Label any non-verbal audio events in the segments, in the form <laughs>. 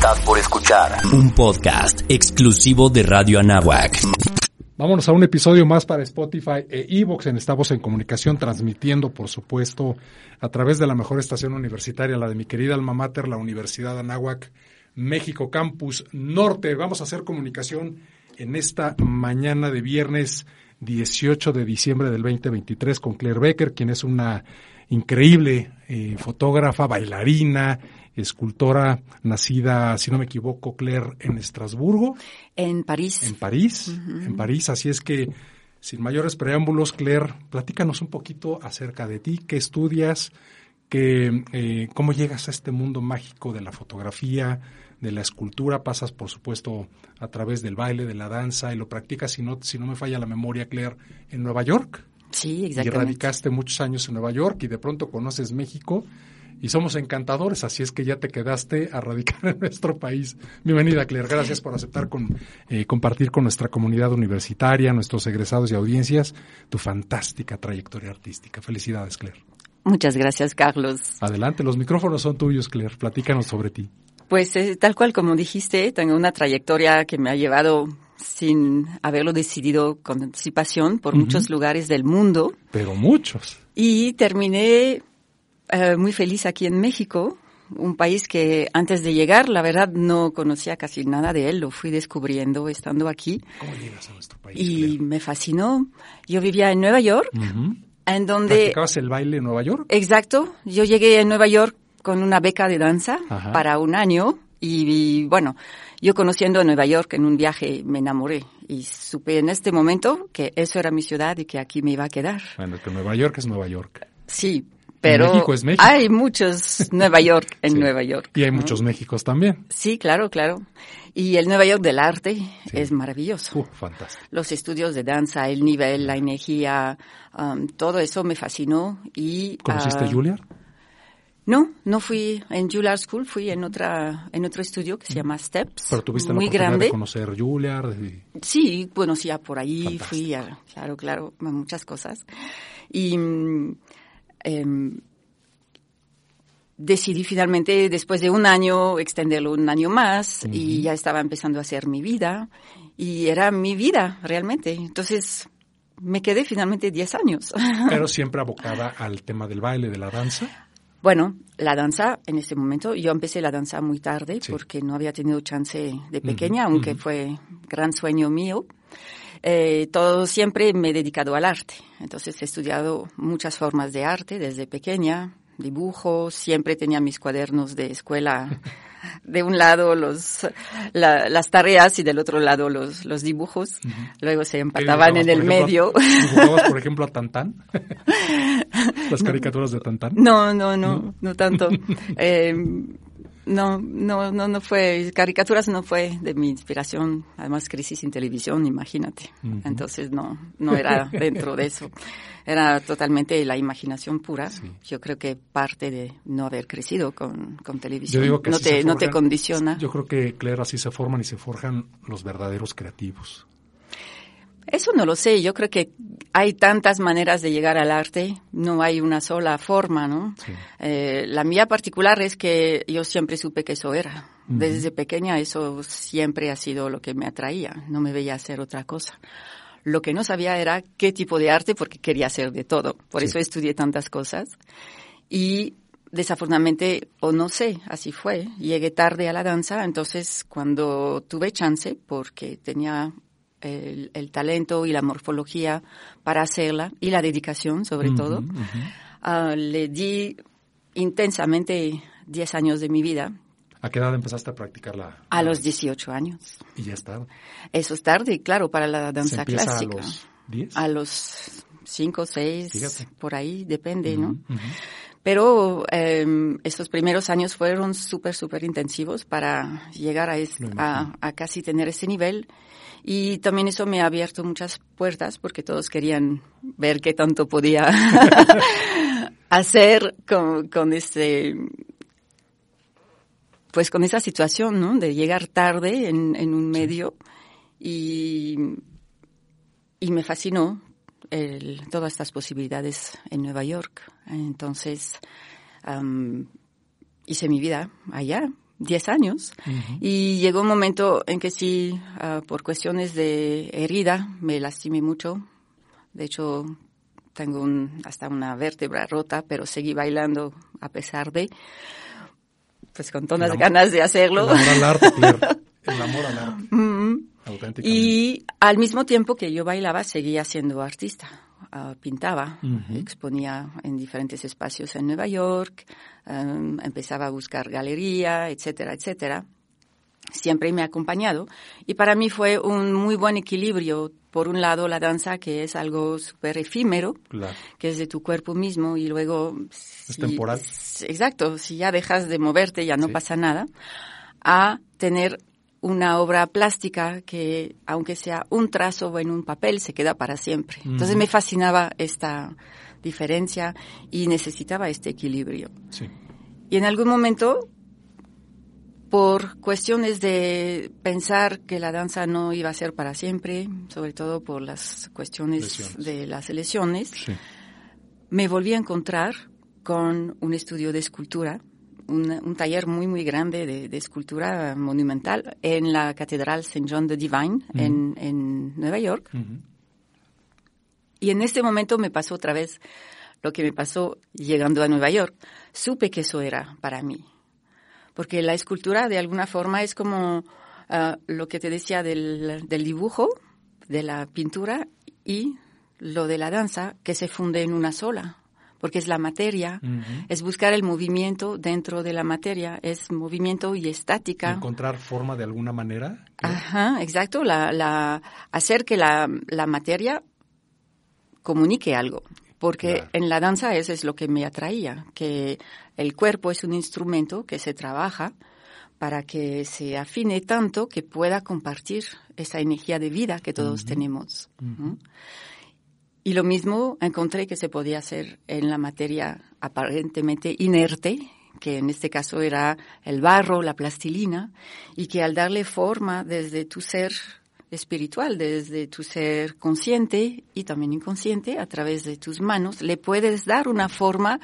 Estás por escuchar un podcast exclusivo de Radio Anáhuac. Vámonos a un episodio más para Spotify e Evox en Estamos en Comunicación, transmitiendo, por supuesto, a través de la mejor estación universitaria, la de mi querida alma mater, la Universidad Anáhuac, México Campus Norte. Vamos a hacer comunicación en esta mañana de viernes 18 de diciembre del 2023 con Claire Becker, quien es una increíble eh, fotógrafa, bailarina, escultora nacida, si no me equivoco, Claire, en Estrasburgo. En París. En París, en París. Así es que, sin mayores preámbulos, Claire, platícanos un poquito acerca de ti, qué estudias, qué, eh, cómo llegas a este mundo mágico de la fotografía, de la escultura, pasas, por supuesto, a través del baile, de la danza, y lo practicas, si no, si no me falla la memoria, Claire, en Nueva York. Sí, exactamente. Y radicaste muchos años en Nueva York y de pronto conoces México y somos encantadores, así es que ya te quedaste a radicar <laughs> en nuestro país. Bienvenida, Claire. Gracias por aceptar con, eh, compartir con nuestra comunidad universitaria, nuestros egresados y audiencias, tu fantástica trayectoria artística. Felicidades, Claire. Muchas gracias, Carlos. Adelante, los micrófonos son tuyos, Claire. Platícanos sobre ti. Pues eh, tal cual como dijiste, tengo una trayectoria que me ha llevado sin haberlo decidido con anticipación por muchos lugares del mundo. Pero muchos. Y terminé eh, muy feliz aquí en México, un país que antes de llegar, la verdad, no conocía casi nada de él, lo fui descubriendo estando aquí. ¿Cómo llegas a nuestro país? Y Claire? me fascinó. Yo vivía en Nueva York, en donde... ¿Practicabas el baile en Nueva York? Exacto, yo llegué a Nueva York con una beca de danza Ajá. para un año y, y, bueno, yo conociendo Nueva York en un viaje me enamoré y supe en este momento que eso era mi ciudad y que aquí me iba a quedar. Bueno, que Nueva York es Nueva York. Sí, pero México es México. hay muchos Nueva York <laughs> en Sí. Nueva York. Y hay ¿no? muchos Méxicos también. Sí, claro, claro. Y el Nueva York del arte es maravilloso. Uh, fantástico. Los estudios de danza, el nivel, la energía, um, todo eso me fascinó y... ¿Conociste a Juilliard? No, no fui en Juilliard School, fui en otra en otro estudio que se llama Steps. Pero tuviste muy la oportunidad grande. de conocer Juilliard. y- Sí, conocía por ahí, Fantástico. fui a, claro, claro, muchas cosas. Y em, decidí finalmente, después de un año, extenderlo un año más y ya estaba empezando a hacer mi vida. Y era mi vida, realmente. Entonces, me quedé finalmente 10 años. <laughs> Pero siempre abocada al tema del baile, de la danza. Bueno, la danza, en ese momento, yo empecé la danza muy tarde Sí. porque no había tenido chance de pequeña, aunque fue gran sueño mío. Eh, todo siempre me he dedicado al arte. Entonces he estudiado muchas formas de arte desde pequeña, dibujo, siempre tenía mis cuadernos de escuela. <laughs> De un lado los, la- las tareas y del otro lado los, los dibujos. Luego se ¿Qué empataban en el ejemplo, medio. ¿Dibujabas, por ejemplo, a Tantán? <laughs> Las caricaturas de Tantán. No, no, no, no, tanto. <laughs> Eh, no, no, no, no fue, caricaturas no fue de mi inspiración. Además, crisis en televisión, imagínate. Entonces, no, no era <laughs> dentro de eso. Era totalmente la imaginación pura. Yo creo que parte de no haber crecido con, con televisión. Yo digo que no te, no te condiciona. Yo creo que, Claire, así se forman y se forjan los verdaderos creativos. Eso no lo sé. Yo creo que hay tantas maneras de llegar al arte. No hay una sola forma, ¿no? Sí. Eh, la mía particular es que yo siempre supe que eso era. Desde pequeña eso siempre ha sido lo que me atraía. No me veía hacer otra cosa. Lo que no sabía era qué tipo de arte porque quería hacer de todo. Por Sí. eso estudié tantas cosas. Y desafortunadamente, o no sé, así fue. Llegué tarde a la danza, entonces cuando tuve chance, porque tenía el, el talento y la morfología para hacerla, y la dedicación sobre todo, ah, le di intensamente 10 años de mi vida ¿A qué edad empezaste a practicarla? a los 18 años. Y ya está. Eso es tarde, claro, para la Se danza empieza clásica. a los 10. A los 5, 6, Fíjate. por ahí, depende, ¿no? Ujú. Pero eh, estos primeros años fueron súper, súper intensivos para llegar a, a, a, casi tener ese nivel. Y también eso me ha abierto muchas puertas porque todos querían ver qué tanto podía <laughs> hacer con, con este pues con esa situación, ¿no? De llegar tarde en, en un medio y, y me fascinó el, todas estas posibilidades en Nueva York. Entonces, um, hice mi vida allá, 10 años, y llegó un momento en que sí, uh, por cuestiones de herida, me lastimé mucho. De hecho, tengo un, hasta una vértebra rota, pero seguí bailando a pesar de, pues con todas las ganas de hacerlo. El amor al arte, Claire. <laughs> El amor al arte. Y al mismo tiempo que yo bailaba, seguía siendo artista. Uh, pintaba, uh -huh. exponía en diferentes espacios en Nueva York, um, empezaba a buscar galería, etcétera, etcétera. Siempre me ha acompañado y para mí fue un muy buen equilibrio. Por un lado, la danza, que es algo súper efímero, claro. que es de tu cuerpo mismo y luego... Es si, temporal. Exacto, si ya dejas de moverte ya no sí. pasa nada. A tener una obra plástica que, aunque sea un trazo en un papel, se queda para siempre. Uh -huh. Entonces me fascinaba esta diferencia y necesitaba este equilibrio. Sí. Y en algún momento, por cuestiones de pensar que la danza no iba a ser para siempre, sobre todo por las cuestiones lesiones. de las lesiones, sí. me volví a encontrar con un estudio de escultura un, un, taller muy, muy grande de, de, escultura monumental en la Catedral St. John the Divine uh -huh. en, en, Nueva York. Uh -huh. Y en este momento me pasó otra vez lo que me pasó llegando a Nueva York. Supe que eso era para mí. Porque la escultura de alguna forma es como uh, lo que te decía del, del dibujo, de la pintura y lo de la danza que se funde en una sola porque es la materia, uh -huh. es buscar el movimiento dentro de la materia, es movimiento y estática. Encontrar forma de alguna manera. Ajá, exacto, la, la, hacer que la, la materia comunique algo. Porque claro. en la danza eso es lo que me atraía, que el cuerpo es un instrumento que se trabaja para que se afine tanto que pueda compartir esa energía de vida que todos uh -huh. tenemos. Uh -huh. Y lo mismo encontré que se podía hacer en la materia aparentemente inerte, que en este caso era el barro, la plastilina, y que al darle forma desde tu ser espiritual, desde tu ser consciente y también inconsciente, a través de tus manos, le puedes dar una forma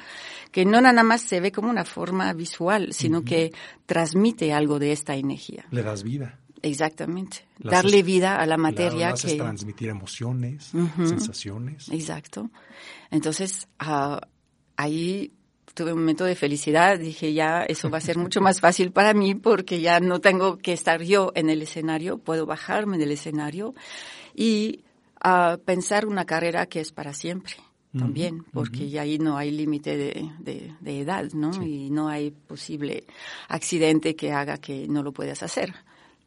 que no nada más se ve como una forma visual, sino uh -huh. que transmite algo de esta energía. Le das vida. Exactamente. Las Darle vida a la materia claro, que transmitir emociones, uh -huh. sensaciones. Exacto. Entonces, uh, ahí tuve un momento de felicidad. Dije, ya, eso va a ser mucho más fácil para mí porque ya no tengo que estar yo en el escenario, puedo bajarme del escenario y uh, pensar una carrera que es para siempre también, porque uh -huh. ahí no hay límite de, de, de, edad, ¿no? Sí. Y no hay posible accidente que haga que no lo puedas hacer.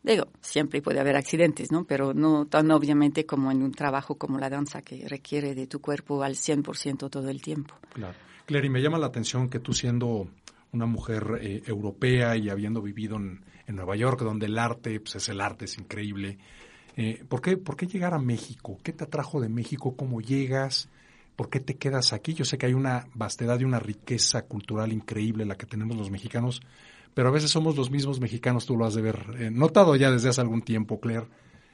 Digo, siempre puede haber accidentes, ¿no? Pero no tan obviamente como en un trabajo como la danza que requiere de tu cuerpo al 100% todo el tiempo. Claro. Clary, me llama la atención que tú siendo una mujer eh, europea y habiendo vivido en, en, Nueva York, donde el arte, pues es el arte, es increíble. Eh, ¿por, qué, ¿Por qué llegar a México? ¿Qué te atrajo de México? ¿Cómo llegas? ¿Por qué te quedas aquí? Yo sé que hay una vastedad y una riqueza cultural increíble la que tenemos los mexicanos, pero a veces somos los mismos mexicanos, tú lo has de ver eh, notado ya desde hace algún tiempo, Claire,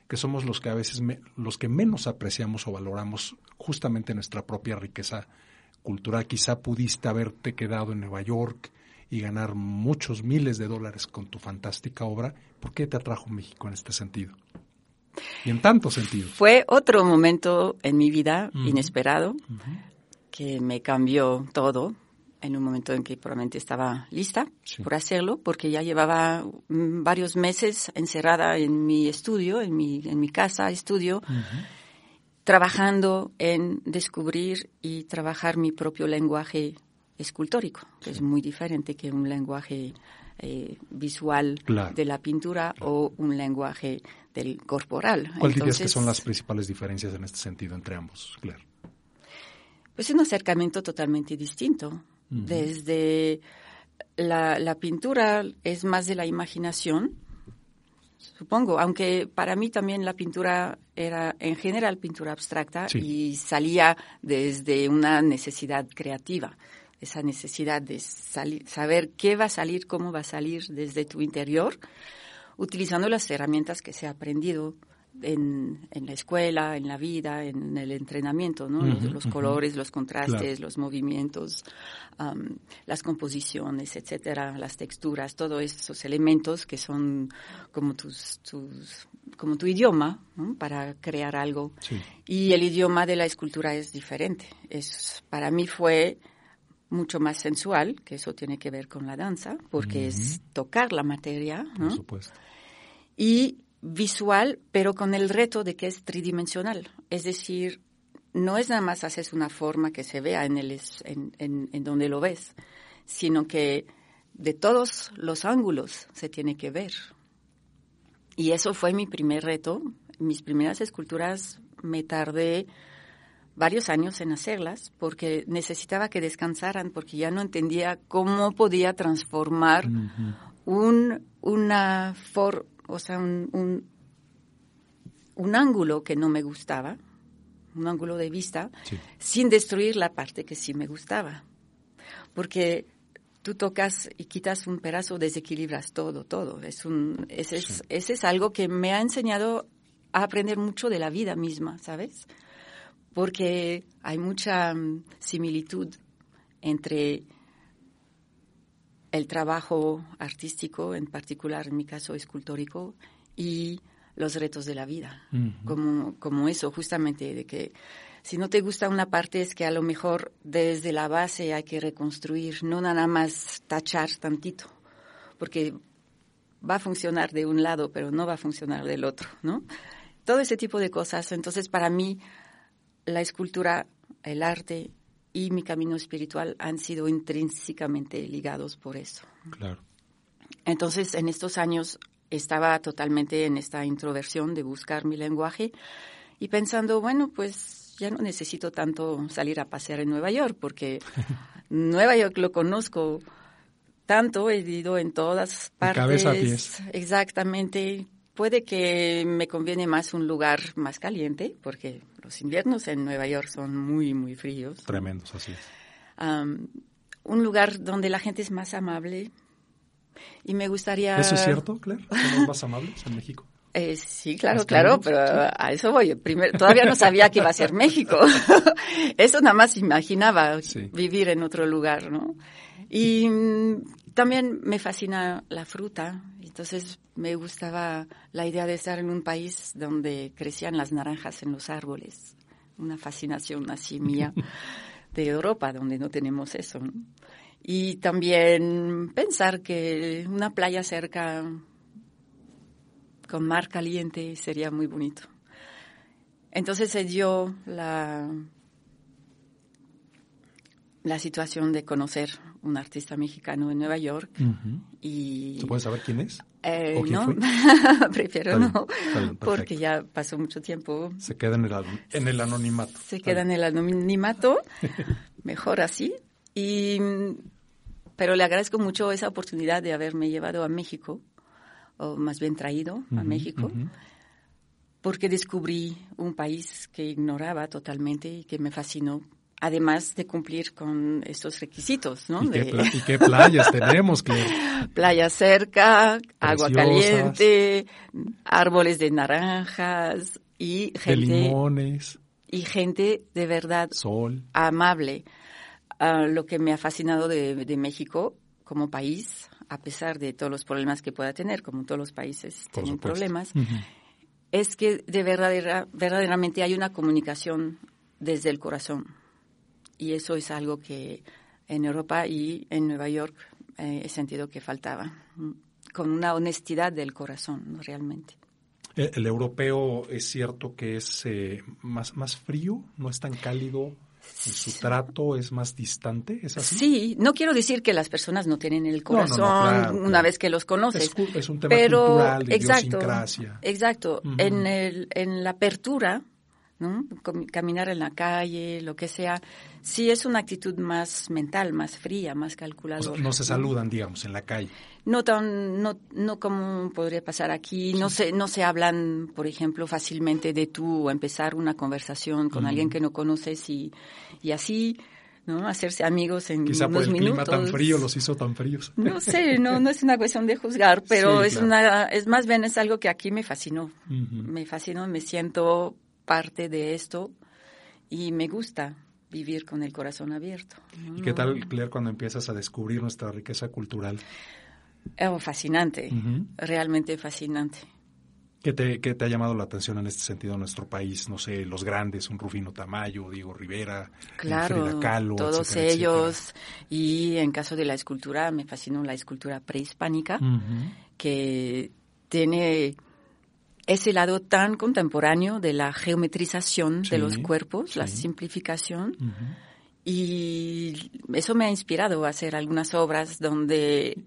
que somos los que a veces me, los que menos apreciamos o valoramos justamente nuestra propia riqueza cultural. Quizá pudiste haberte quedado en Nueva York y ganar muchos miles de dólares con tu fantástica obra. ¿Por qué te atrajo México en este sentido? Y en tantos sentidos. Fue otro momento en mi vida uh -huh. inesperado uh -huh. que me cambió todo en un momento en que probablemente estaba lista sí. por hacerlo, porque ya llevaba varios meses encerrada en mi estudio, en mi, en mi casa, estudio, uh -huh. trabajando en descubrir y trabajar mi propio lenguaje escultórico, que sí. es muy diferente que un lenguaje eh, visual claro. de la pintura claro. o un lenguaje del corporal. ¿Cuál Entonces, dirías que son las principales diferencias en este sentido entre ambos, Claire? Pues un acercamiento totalmente distinto Desde la, la pintura es más de la imaginación, supongo, aunque para mí también la pintura era en general pintura abstracta y salía desde una necesidad creativa, esa necesidad de saber qué va a salir, cómo va a salir desde tu interior, utilizando las herramientas que se ha aprendido en, en, la escuela, en la vida, en el entrenamiento, ¿no? los, colores, los contrastes, los movimientos, las composiciones, etcétera, las texturas, todos esos elementos que son como tus, tus como tu idioma para crear algo. Y el idioma de la escultura es diferente. Es, para mí fue mucho más sensual, que eso tiene que ver con la danza, porque es tocar la materia. Por supuesto. Y visual, pero con el reto de que es tridimensional. Es decir, no es nada más haces una forma que se vea en, el, en, en, donde lo ves, sino que de todos los ángulos se tiene que ver. Y eso fue mi primer reto. Mis primeras esculturas me tardé varios años en hacerlas porque necesitaba que descansaran porque ya no entendía cómo podía transformar un, una forma o sea, un, un, ángulo que no me gustaba, un ángulo de vista, sin destruir la parte que sí me gustaba. Porque tú tocas y quitas un pedazo, desequilibras todo, todo. Es un, ese, es, ese es algo que me ha enseñado a aprender mucho de la vida misma, ¿sabes? Porque hay mucha mm, similitud entre el trabajo artístico, en particular en mi caso escultórico, y los retos de la vida, como, como eso, justamente, de que si no te gusta una parte es que a lo mejor desde la base hay que reconstruir, no nada más tachar tantito, porque va a funcionar de un lado, pero no va a funcionar del otro, ¿no? Todo ese tipo de cosas. Entonces, para mí, la escultura, el arte y mi camino espiritual han sido intrínsecamente ligados por eso. Claro. Entonces, en estos años estaba totalmente en esta introversión de buscar mi lenguaje y pensando, bueno, pues ya no necesito tanto salir a pasear en Nueva York porque <laughs> Nueva York lo conozco tanto, he ido en todas partes. cabeza a pies. Exactamente. Puede que me conviene más un lugar más caliente, porque los inviernos en Nueva York son muy, muy fríos. Tremendos, así es. un lugar donde la gente es más amable. Y me gustaría... ¿Eso es cierto, Claire? ¿Somos más amables en México? <laughs> Eh, sí, claro, claro, pero a eso voy. Primero, todavía no sabía que iba a ser México. <laughs> eso nada más imaginaba vivir en otro lugar, ¿no? Y mm, también me fascina la fruta, entonces me gustaba la idea de estar en un país donde crecían las naranjas en los árboles, una fascinación así mía <laughs> de Europa, donde no tenemos eso. Y también pensar que una playa cerca con mar caliente sería muy bonito. Entonces se dio la la situación de conocer un artista mexicano en Nueva York y ¿Se puede saber quién es? Eh, no, <laughs> prefiero no, porque ya pasó mucho tiempo. Se queda en el, en el anonimato. Se queda en el anonimato, <laughs> mejor así. Y, pero le agradezco mucho esa oportunidad de haberme llevado a México, o más bien traído a México, porque descubrí un país que ignoraba totalmente y que me fascinó además de cumplir con estos requisitos, ¿no? ¿Y, qué, <laughs> playas tenemos? Playa cerca, agua caliente, árboles de naranjas y gente... De limones. Y gente de verdad Sol. amable. Ah, lo que me ha fascinado de, México como país, a pesar de todos los problemas que pueda tener, como todos los países tienen problemas, es que de verdadera, verdaderamente hay una comunicación desde el corazón y eso es algo que en Europa y en Nueva York eh, he sentido que faltaba, mm, con una honestidad del corazón, realmente. El, europeo es cierto que es eh, más, más frío, no es tan cálido su trato es más distante, ¿es así? Sí, no quiero decir que las personas no tienen el corazón una vez que los conoces. Es, un tema pero, cultural, de exacto, Exacto. en, el, en la apertura ¿no? Caminar en la calle, lo que sea, sí es una actitud más mental, más fría, más calculadora. no se saludan, digamos, en la calle. No tan, no, no como podría pasar aquí. No se, no se hablan, por ejemplo, fácilmente de tú o empezar una conversación con alguien que no conoces y, y así. ¿no? Hacerse amigos en Quizá unos por el minutos. clima tan frío los hizo tan fríos. No sé, no, no es una cuestión de juzgar, <laughs> pero Sí, es claro. una, es más bien es algo que aquí me fascinó. Me fascinó, me siento parte de esto y me gusta vivir con el corazón abierto. ¿Y qué tal, Claire, cuando empiezas a descubrir nuestra riqueza cultural? Oh, fascinante, realmente fascinante. ¿Qué te, qué te ha llamado la atención en este sentido en nuestro país? No sé, los grandes, un Rufino Tamayo, Diego Rivera, Claro, Frida Kahlo, todos etcétera, ellos. Y en caso de la escultura, me fascinó la escultura prehispánica, que tiene ese lado tan contemporáneo de la geometrización Sí, de los cuerpos, la simplificación. Y eso me ha inspirado a hacer algunas obras donde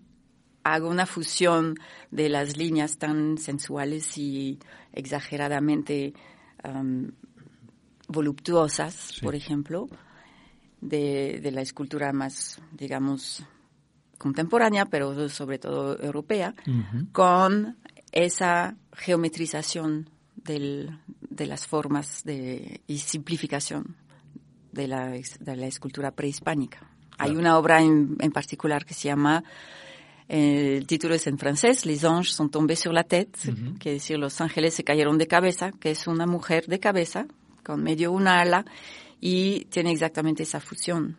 hago una fusión de las líneas tan sensuales y exageradamente am, voluptuosas, Sí. por ejemplo, de, de la escultura más, digamos, contemporánea, pero sobre todo europea, con esa geometrización del- de las formas de, y simplificación de la, ex- de la escultura prehispánica. Hay una obra en, en particular que se llama, eh, el título es en francés, Les anges sont tombés sur la tête, Ujú. que decir los ángeles se cayeron de cabeza, que es una mujer de cabeza, con medio una ala, y tiene exactamente esa fusión.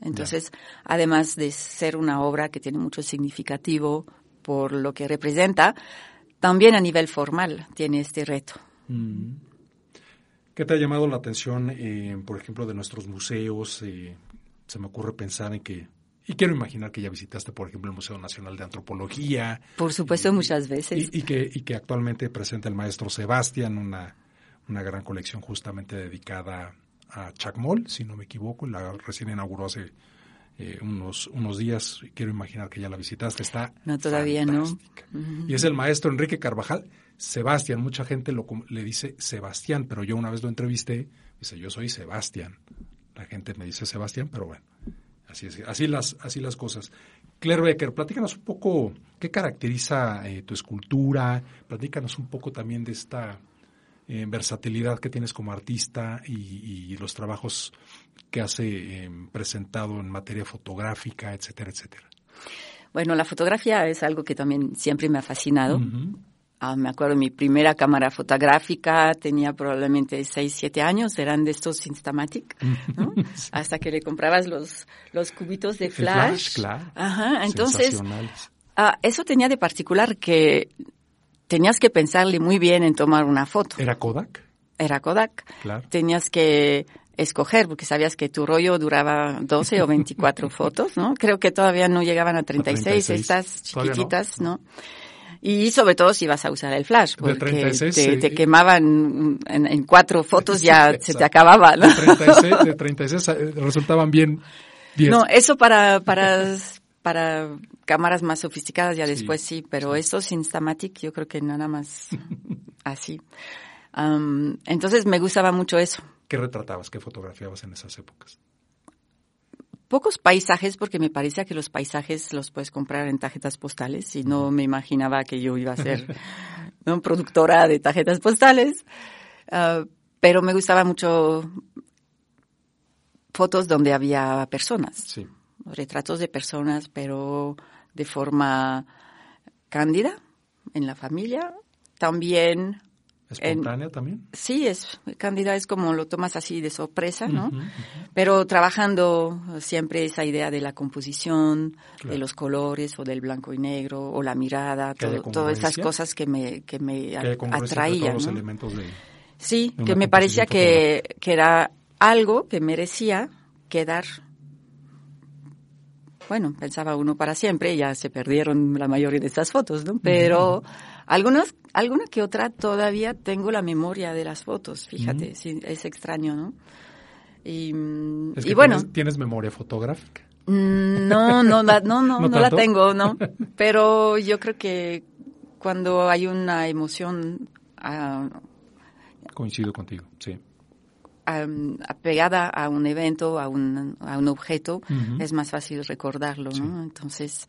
Entonces, además de ser una obra que tiene mucho significativo por lo que representa, también a nivel formal tiene este reto. Mm. ¿Qué te ha llamado la atención, eh, por ejemplo, de nuestros museos? Eh, se me ocurre pensar en que, y quiero imaginar que ya visitaste, por ejemplo, el Museo Nacional de Antropología, Por supuesto, muchas veces. y, y que, y que actualmente presenta el maestro Sebastián una, una gran colección justamente dedicada a Chacmol, si no me equivoco, la recién inauguró hace eh, unos, unos días, quiero imaginar que ya la visitaste, está No, todavía no. Y es el maestro Enrique Carvajal, Sebastián, mucha gente lo, le dice Sebastián, pero yo una vez lo entrevisté, dice yo soy Sebastián. La gente me dice Sebastián, pero bueno, así es, así las, así las cosas. Claire Becker, platícanos un poco qué caracteriza eh, tu escultura, platícanos un poco también de esta eh, versatilidad que tienes como artista y, y los trabajos que has eh, presentado en materia fotográfica, etcétera, etcétera. Bueno, la fotografía es algo que también siempre me ha fascinado. Ah, me acuerdo, mi primera cámara fotográfica tenía probablemente 6, 7 años, eran de estos Instamatic, ¿no? <laughs> Hasta que le comprabas los, los cubitos de El flash. claro. Ajá, entonces, ah, eso tenía de particular que tenías que pensarle muy bien en tomar una foto. ¿Era Kodak? Era Kodak. Claro. Tenías que escoger, porque sabías que tu rollo duraba 12 o 24 <laughs> fotos, ¿no? Creo que todavía no llegaban a 36, 36. estas no. chiquititas, ¿no? Y sobre todo si vas a usar el flash, porque 36, te, sí. te quemaban en, en cuatro fotos, ya Sí, <laughs> se te acababa, ¿no? De 36, de 36 eh, resultaban bien 10. No, eso para, para, para cámaras más sofisticadas ya Sí, después sí, pero estos Instamatic yo creo que nada más <laughs> así. Am, entonces me gustaba mucho eso. ¿Qué retratabas, qué fotografiabas en esas épocas? Pocos paisajes porque me parecía que los paisajes los puedes comprar en tarjetas postales y no me imaginaba que yo iba a ser <laughs> ¿no? productora de tarjetas postales. Ah, pero me gustaba mucho fotos donde había personas. Sí. retratos de personas, pero de forma cándida en la familia. También, ¿Espontánea también? sí, es cándida es como lo tomas así de sorpresa, ¿no? Pero trabajando siempre esa idea de la composición, Claro. de los colores o del blanco y negro o la mirada, todo- todas esas cosas que me, que me atraían. los elementos de... Sí, de que me parecía que, que era algo que merecía quedar. Bueno, pensaba uno para siempre, ya se perdieron la mayoría de esas fotos, ¿no? Pero algunas, alguna que otra todavía tengo la memoria de las fotos, fíjate, sí, es extraño, ¿no? Y, bueno, tienes, tienes memoria fotográfica. No, no, no, no, ¿No no, la <laughs> tengo, no. <laughs> Pero yo creo que cuando hay una emoción ah, Coincido contigo, sí. apegada a un evento, a un, a un objeto, es más fácil recordarlo, ¿no? Entonces,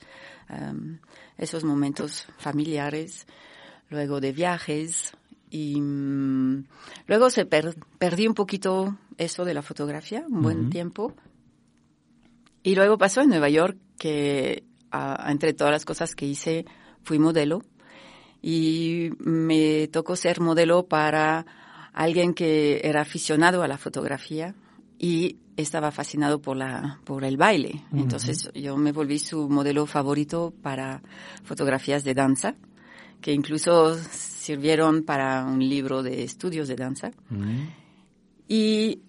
esos momentos familiares, luego de viajes, y mm, luego se perdí un poquito eso de la fotografía, un buen tiempo. Y luego pasó en Nueva York que entre todas las cosas que hice fui modelo y me tocó ser modelo para alguien que era aficionado a la fotografía y estaba fascinado por la por el baile. Entonces yo me volví su modelo favorito para fotografías de danza, que incluso sirvieron para un libro de estudios de danza. Y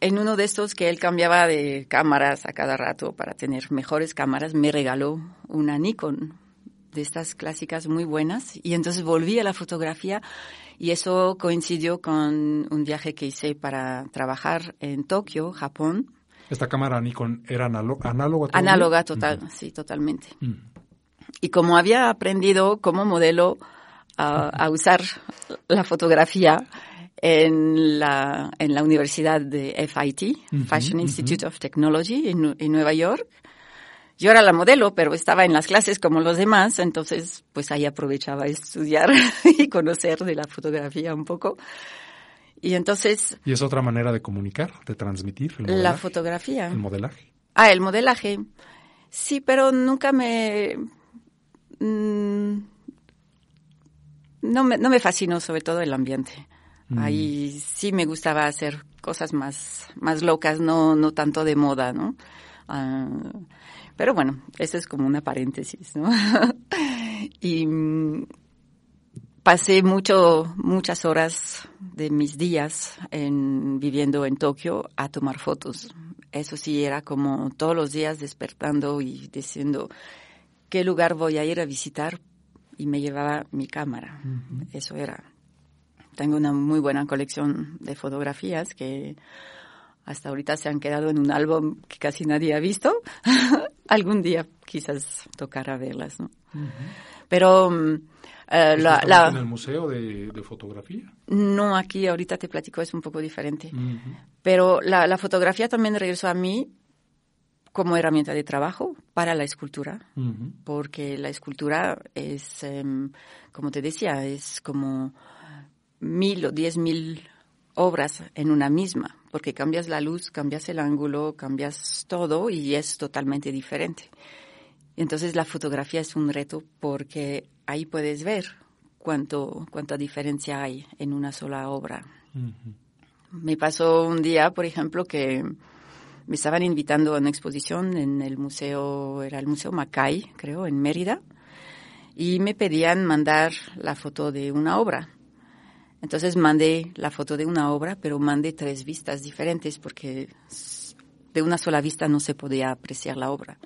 en uno de estos que él cambiaba de cámaras a cada rato para tener mejores cámaras, me regaló una Nikon de estas clásicas muy buenas y entonces volví a la fotografía y eso coincidió con un viaje que hice para trabajar en Tokio, Japón. ¿Esta cámara Nikon era análoga? Análoga total, sí, totalmente. Mm. Y como había aprendido como modelo a, usar la fotografía en la, en la Universidad de FIT, Fashion Institute of Technology, en, en Nueva York, yo era la modelo, pero estaba en las clases como los demás, entonces pues ahí aprovechaba estudiar <laughs> y conocer de la fotografía un poco. Y entonces... ¿Y es otra manera de comunicar, de transmitir? la fotografía. El modelaje. Ah, el modelaje. Sí, pero nunca me... Mm, no me, no me fascinó sobre todo el ambiente. Ahí sí me gustaba hacer cosas más, más locas, no, no tanto de moda, ¿no? Ah, pero bueno, eso es como una paréntesis, ¿no? <laughs> y mm, pasé mucho, muchas horas de mis días en, viviendo en Tokio a tomar fotos. Eso sí, era como todos los días despertando y diciendo qué lugar voy a ir a visitar y me llevaba mi cámara. Eso era. Tengo una muy buena colección de fotografías que hasta ahorita se han quedado en un álbum que casi nadie ha visto. <laughs> Algún día quizás tocará verlas, ¿no? Pero mm, eh, la, en el museo de, fotografía? No, aquí ahorita te platico, es un poco diferente. Pero la, fotografía también regresó a mí como herramienta de trabajo para la escultura, porque la escultura es, em, como te decía, es como mil o diez mil obras en una misma, porque cambias la luz, cambias el ángulo, cambias todo y es totalmente diferente. Entonces la fotografía es un reto porque ahí puedes ver cuánto, cuánta diferencia hay en una sola obra. Me pasó un día, por ejemplo, que me estaban invitando a una exposición en el museo, era el Museo Macay, creo, en Mérida, y me pedían mandar la foto de una obra. Entonces mandé la foto de una obra, pero mandé tres vistas diferentes porque de una sola vista no se podía apreciar la obra.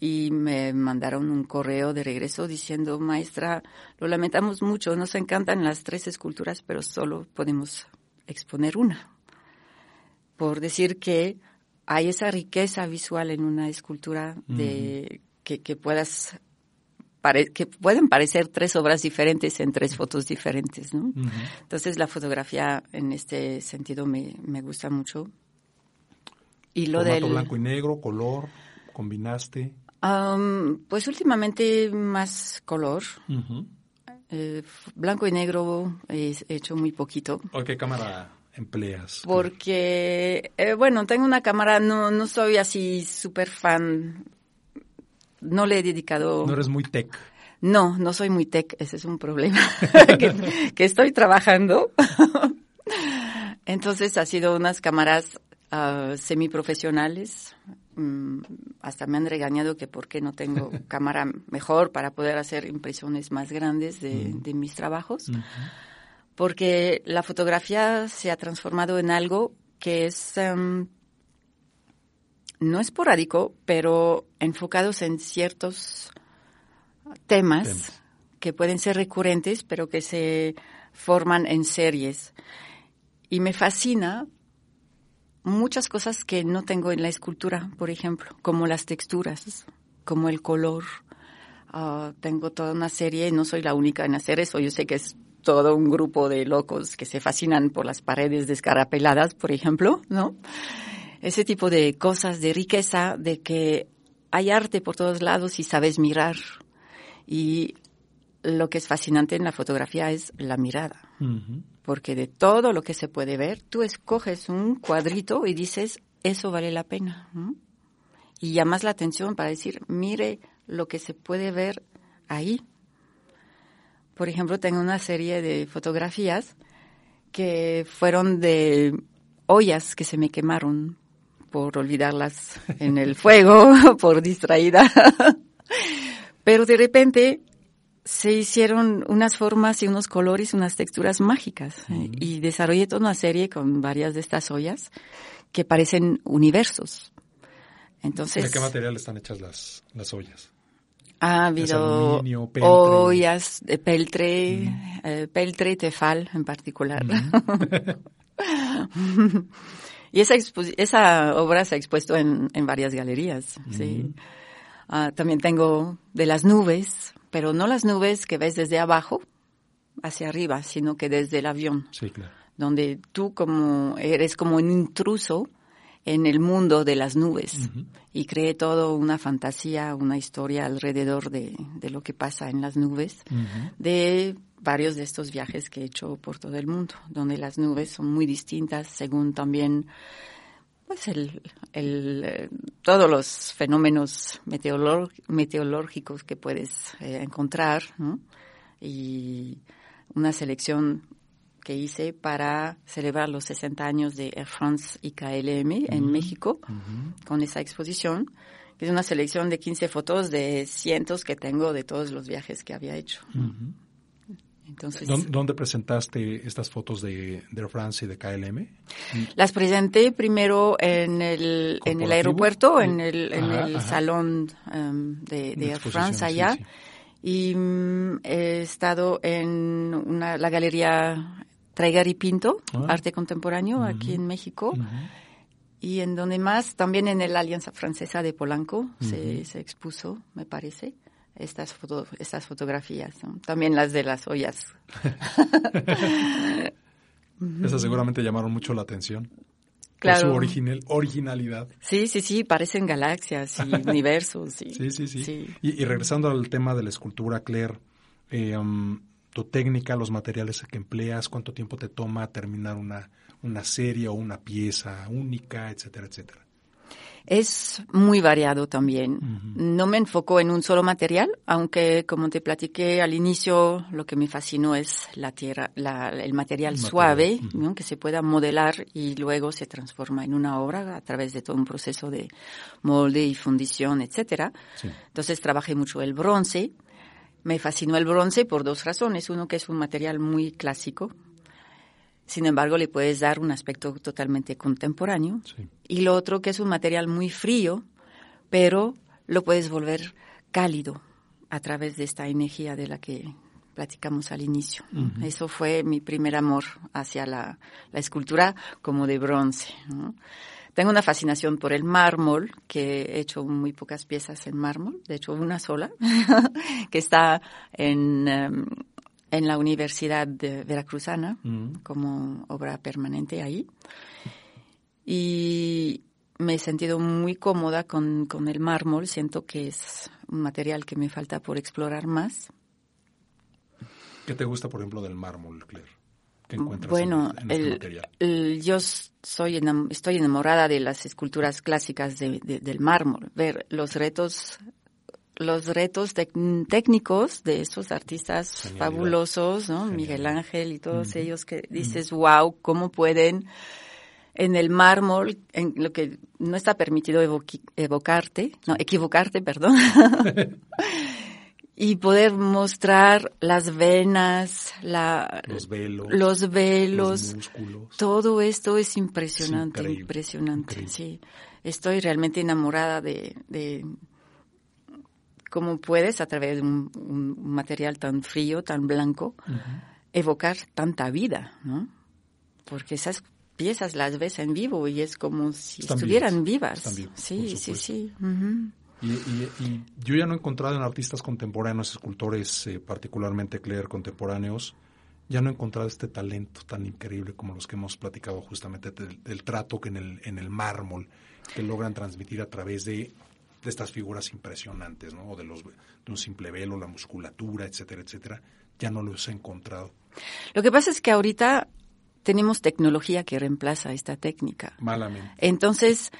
Y me mandaron un correo de regreso diciendo, maestra, lo lamentamos mucho, nos encantan las tres esculturas, pero solo podemos exponer una. Por decir que hay esa riqueza visual en una escultura de que, que puedas que pueden parecer tres obras diferentes en tres fotos diferentes, ¿no? Entonces la fotografía en este sentido me, me gusta mucho. Y lo del blanco y negro, color, combinaste. pues últimamente más color. Eh, blanco y negro he hecho muy poquito. ¿Qué cámara empleas? Porque, eh, bueno, tengo una cámara, no, no soy así súper fan no le he dedicado... No eres muy tech. No, no soy muy tech, ese es un problema <laughs> <laughs> que, estoy trabajando. Entonces ha sido unas cámaras uh, semiprofesionales. Mm, hasta me han regañado que por qué no tengo <laughs> cámara mejor para poder hacer impresiones más grandes de, mis trabajos. Porque la fotografía se ha transformado en algo que es em, no esporádico, pero enfocados en ciertos temas, que pueden ser recurrentes, pero que se forman en series. Y me fascina muchas cosas que no tengo en la escultura, por ejemplo, como las texturas, como el color. Ah, tengo toda una serie, no soy la única en hacer eso, yo sé que es todo un grupo de locos que se fascinan por las paredes descarapeladas, por ejemplo, ¿no? Ese tipo de cosas de riqueza, de que hay arte por todos lados y sabes mirar. Y lo que es fascinante en la fotografía es la mirada. Porque de todo lo que se puede ver, tú escoges un cuadrito y dices, eso vale la pena. Y llamas la atención para decir, mire lo que se puede ver ahí. Por ejemplo, tengo una serie de fotografías que fueron de ollas que se me quemaron por olvidarlas en el <laughs> fuego, <laughs> por distraída. Pero de repente se hicieron unas formas y unos colores, unas texturas mágicas. Eh, y desarrollé toda una serie con varias de estas ollas que parecen universos. Entonces, ¿De qué material están hechas las, las ollas? Ha habido ollas de peltre, eh, peltre tefal en particular. <laughs> y esa, esa obra se ha expuesto en, en varias galerías. sí. Ah, también tengo de las nubes, pero no las nubes que ves desde abajo hacia arriba, sino que desde el avión. Sí, claro. Donde tú como eres como un intruso en el mundo de las nubes y cree todo una fantasía, una historia alrededor de, de lo que pasa en las nubes, de varios de estos viajes que he hecho por todo el mundo, donde las nubes son muy distintas según también pues el, el, eh, todos los fenómenos meteorológicos que puedes eh, encontrar y una selección que hice para celebrar los 60 años de Air France y KLM en México con esa exposición. Es una selección de 15 fotos de cientos que tengo de todos los viajes que había hecho. ¿Dónde presentaste estas fotos de, Air France y de KLM? Las presenté primero en el, en el aeropuerto, en el, en el salón um, de, Air France allá. Y mm, he estado en una, la galería Traigar y Pinto, ah. Arte Contemporáneo, aquí en México. Y en donde más, también en la Alianza Francesa de Polanco se, se expuso, me parece estas, foto, estas fotografías, también las de las ollas. <laughs> Esas seguramente llamaron mucho la atención. Claro. Por su original, originalidad. Sí, sí, sí, parecen galaxias y <laughs> universos. Sí, sí, sí. Y, regresando al tema de la escultura, Claire, eh, um, tu técnica, los materiales que empleas, cuánto tiempo te toma terminar una, una serie o una pieza única, etcétera, etcétera. Es muy variado también. No me enfoco en un solo material, aunque como te platiqué al inicio, lo que me fascinó es la tierra, el material suave, que se pueda modelar y luego se transforma en una obra a través de todo un proceso de molde y fundición, etcétera. Entonces trabajé mucho el bronce. Me fascinó el bronce por dos razones. Uno, que es un material muy clásico, sin embargo, le puedes dar un aspecto totalmente contemporáneo. Y lo otro que es un material muy frío, pero lo puedes volver cálido a través de esta energía de la que platicamos al inicio. Eso fue mi primer amor hacia la, escultura como de bronce. Tengo una fascinación por el mármol, que he hecho muy pocas piezas en mármol, de hecho una sola, <laughs> que está en, em, en la Universidad de Veracruzana mm. como obra permanente ahí. Y me he sentido muy cómoda con, con, el mármol. Siento que es un material que me falta por explorar más. ¿Qué te gusta, por ejemplo, del mármol, Claire? ¿Qué encuentras bueno, en, este material? yo soy estoy enamorada de las esculturas clásicas de, del mármol. Ver los retos los retos técnicos de esos artistas fabulosos, ¿no? Miguel Ángel y todos ellos que dices, wow, cómo pueden en el mármol, en lo que no está permitido evocarte, no, equivocarte, perdón, <laughs> y poder mostrar las venas, la, los velos, los, velos, todo esto es impresionante, impresionante, sí. Estoy realmente enamorada de, de cómo puedes a través de un, material tan frío, tan blanco, evocar tanta vida, ¿no? Porque esas piezas las ves en vivo y es como si estuvieran vivas. sí, sí, sí, y, yo ya no he encontrado en artistas contemporáneos, escultores eh, particularmente Claire contemporáneos, ya no he encontrado este talento tan increíble como los que hemos platicado justamente del, trato que en el, en el mármol que logran transmitir a través de, estas figuras impresionantes, ¿no? O de, los, de un simple velo, la musculatura, etcétera, etcétera. Ya no los he encontrado. Lo que pasa es que ahorita tenemos tecnología que reemplaza esta técnica. Malamente. Entonces,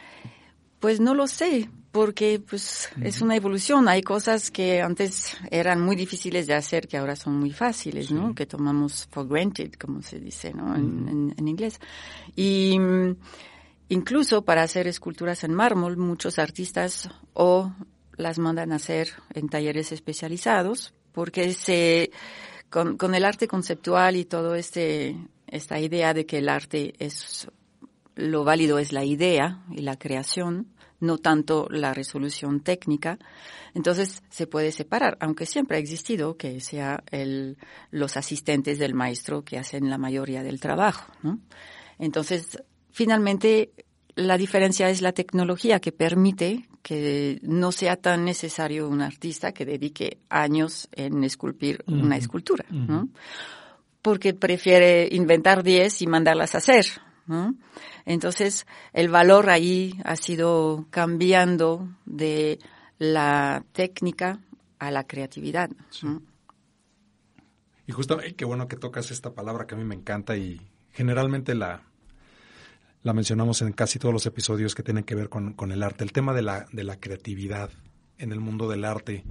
pues no lo sé, porque pues es una evolución. Hay cosas que antes eran muy difíciles de hacer que ahora son muy fáciles, ¿no? Que tomamos for granted, como se dice, ¿no? en, en, inglés. Y mm, incluso para hacer esculturas en mármol, muchos artistas o las mandan a hacer en talleres especializados, porque se con, con el arte conceptual y todo este esta idea de que el arte es lo válido es la idea y la creación, no tanto la resolución técnica. Entonces se puede separar, aunque siempre ha existido que sea el, los asistentes del maestro que hacen la mayoría del trabajo. ¿no? Entonces, finalmente, la diferencia es la tecnología que permite que no sea tan necesario un artista que dedique años en esculpir una escultura, ¿no? porque prefiere inventar 10 y mandarlas a hacer, entonces, el valor ahí ha sido cambiando de la técnica a la creatividad. Y justo, qué bueno que tocas esta palabra que a mí me encanta y generalmente la, la mencionamos en casi todos los episodios que tienen que ver con, el arte, el tema de la, de la creatividad en el mundo del arte.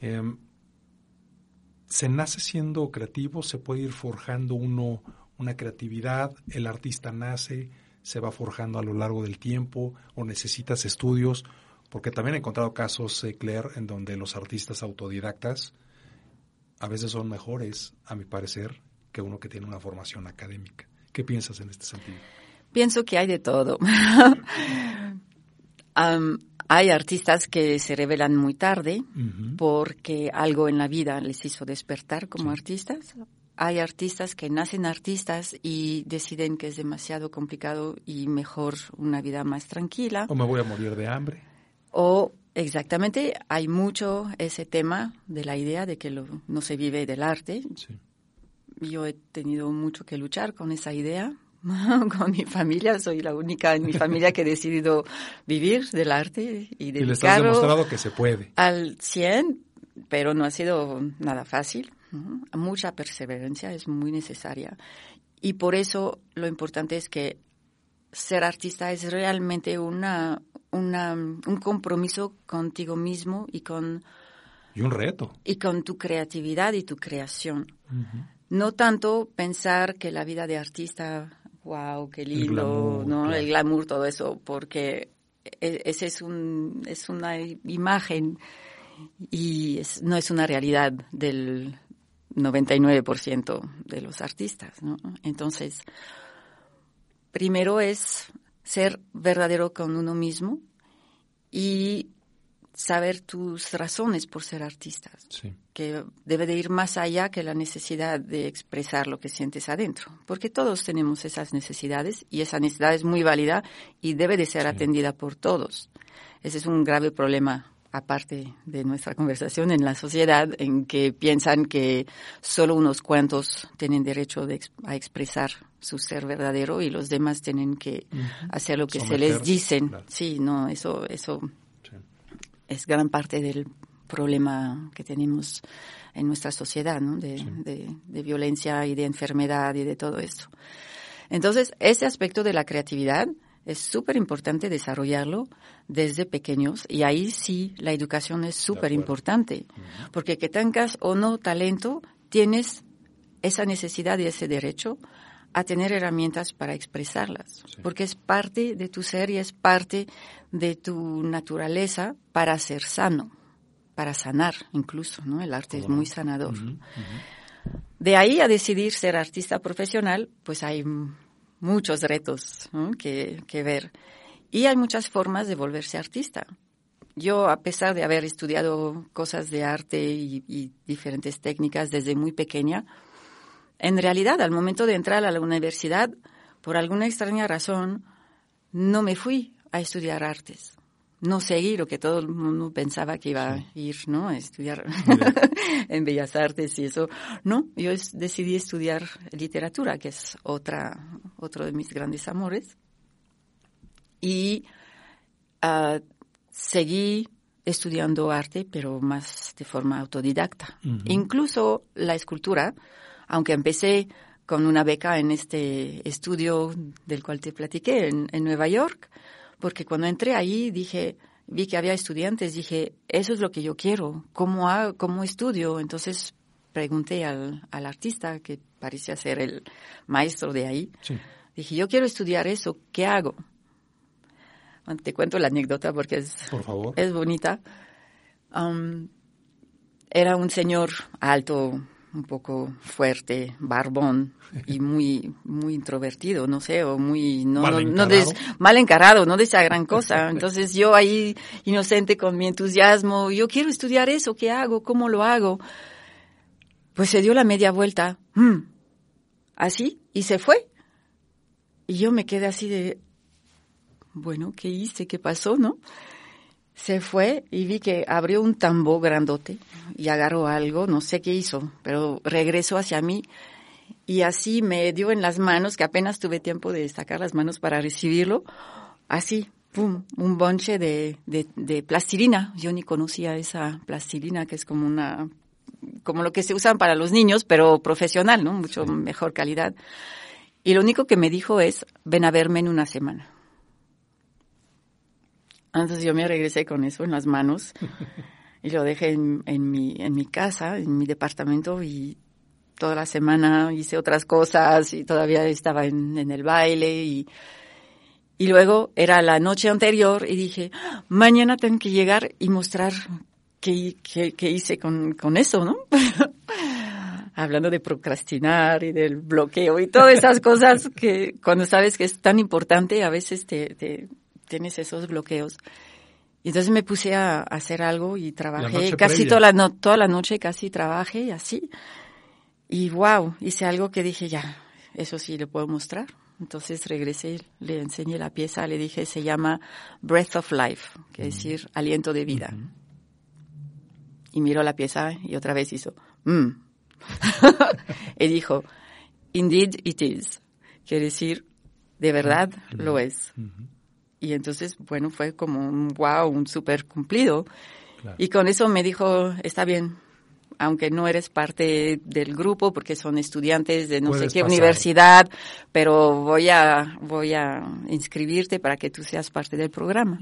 Em, se nace siendo creativo, se puede ir forjando uno una creatividad, el artista nace, se va forjando a lo largo del tiempo o necesitas estudios, porque también he encontrado casos, eh, Claire, en donde los artistas autodidactas a veces son mejores, a mi parecer, que uno que tiene una formación académica. ¿Qué piensas en este sentido? Pienso que hay de todo. <laughs> hay artistas que se revelan muy tarde porque algo en la vida les hizo despertar como artistas hay artistas que nacen artistas y deciden que es demasiado complicado y mejor una vida más tranquila. O me voy a morir de hambre. O exactamente, hay mucho ese tema de la idea de que no se vive del arte. Yo he tenido mucho que luchar con esa idea. <laughs> con mi familia, soy la única en mi familia que he decidido vivir del arte y dedicarlo. Y les has demostrado que se puede. Al 100, pero no ha sido nada fácil. Mucha perseverancia es muy necesaria. Y por eso lo importante es que ser artista es realmente una, un compromiso contigo mismo y con... Y un reto. Y con tu creatividad y tu creación. No tanto pensar que la vida de artista, wow, qué lindo, ¿no? El glamour, todo eso, porque e, ese es, un, es una imagen y no es una realidad del, 99% de los artistas, ¿no? Entonces, primero es ser verdadero con uno mismo y saber tus razones por ser artistas, que debe de ir más allá que la necesidad de expresar lo que sientes adentro, porque todos tenemos esas necesidades y esa necesidad es muy válida y debe de ser atendida por todos. Ese es un grave problema aparte de nuestra conversación en la sociedad, en que piensan que solo unos cuantos tienen derecho a expresar su ser verdadero y los demás tienen que hacer lo que se les dicen. Sí, no, eso, eso es gran parte del problema que tenemos en nuestra sociedad, ¿no? de, de violencia y de enfermedad y de todo eso. Entonces, ese aspecto de la creatividad es súper importante desarrollarlo desde pequeños y ahí sí la educación es súper importante, porque que tengas o no talento, tienes esa necesidad y ese derecho a tener herramientas para expresarlas, porque es parte de tu ser y es parte de tu naturaleza para ser sano, para sanar incluso, ¿no? El arte es muy sanador. De ahí a decidir ser artista profesional, pues hay muchos retos que, que ver. Y hay muchas formas de volverse artista. Yo, a pesar de haber estudiado cosas de arte y, diferentes técnicas desde muy pequeña, en realidad, al momento de entrar a la universidad, por alguna extraña razón, no me fui a estudiar artes. No seguir lo que todo el mundo pensaba que iba a ir, ¿no? A estudiar <laughs> en Bellas Artes y eso. No, yo decidí estudiar literatura, que es otra, otro de mis grandes amores. Y uh, seguí estudiando arte, pero más de forma autodidacta. Incluso la escultura, aunque empecé con una beca en este estudio del cual te platiqué en, en Nueva York, porque cuando entré ahí dije, vi que había estudiantes, dije, eso es lo que yo quiero, ¿cómo, hago, cómo estudio? Entonces pregunté al, al, artista, que parecía ser el maestro de ahí, dije, yo quiero estudiar eso, ¿qué hago? Te cuento la anécdota porque es, es bonita. Um, era un señor alto, un poco fuerte, barbón y <laughs> muy muy introvertido, no sé, o muy no mal encarado, no, mal encarado, no decía gran cosa. <laughs> Entonces yo ahí inocente con mi entusiasmo, yo quiero estudiar eso, ¿qué hago? ¿Cómo lo hago? Pues se dio la media vuelta, mm, así y se fue. Y yo me quedé así de bueno, ¿qué hice? ¿Qué pasó, no? Se fue y vi que abrió un tambor grandote y agarró algo, no sé qué hizo, pero regresó hacia mí y así me dio en las manos, que apenas tuve tiempo de sacar las manos para recibirlo, así, pum, un bonche de, de, plastilina. Yo ni conocía esa plastilina, que es como una, como lo que se usan para los niños, pero profesional, ¿no? Mucho mejor calidad. Y lo único que me dijo es, ven a verme en una semana. Entonces yo me regresé con eso en las manos y lo dejé en, mi, en mi casa, en mi departamento y toda la semana hice otras cosas y todavía estaba en, el baile y, y luego era la noche anterior y dije, mañana tengo que llegar y mostrar qué, qué, hice con, con eso, ¿no? <laughs> Hablando de procrastinar y del bloqueo y todas esas cosas que cuando sabes que es tan importante a veces te, te tienes esos bloqueos. Y entonces me puse a hacer algo y trabajé casi toda la, no, toda la noche, casi trabajé y así. Y wow, hice algo que dije, ya, eso sí le puedo mostrar. Entonces regresé, le enseñé la pieza, le dije, se llama Breath of Life, que es decir, aliento de vida. Y miró la pieza y otra vez hizo, mm. <laughs> y dijo, indeed it is. Quiere decir, de verdad lo es. Y entonces, bueno, fue como un wow, un súper cumplido. Y con eso me dijo, está bien, aunque no eres parte del grupo porque son estudiantes de no sé qué universidad, pero voy a voy a inscribirte para que tú seas parte del programa.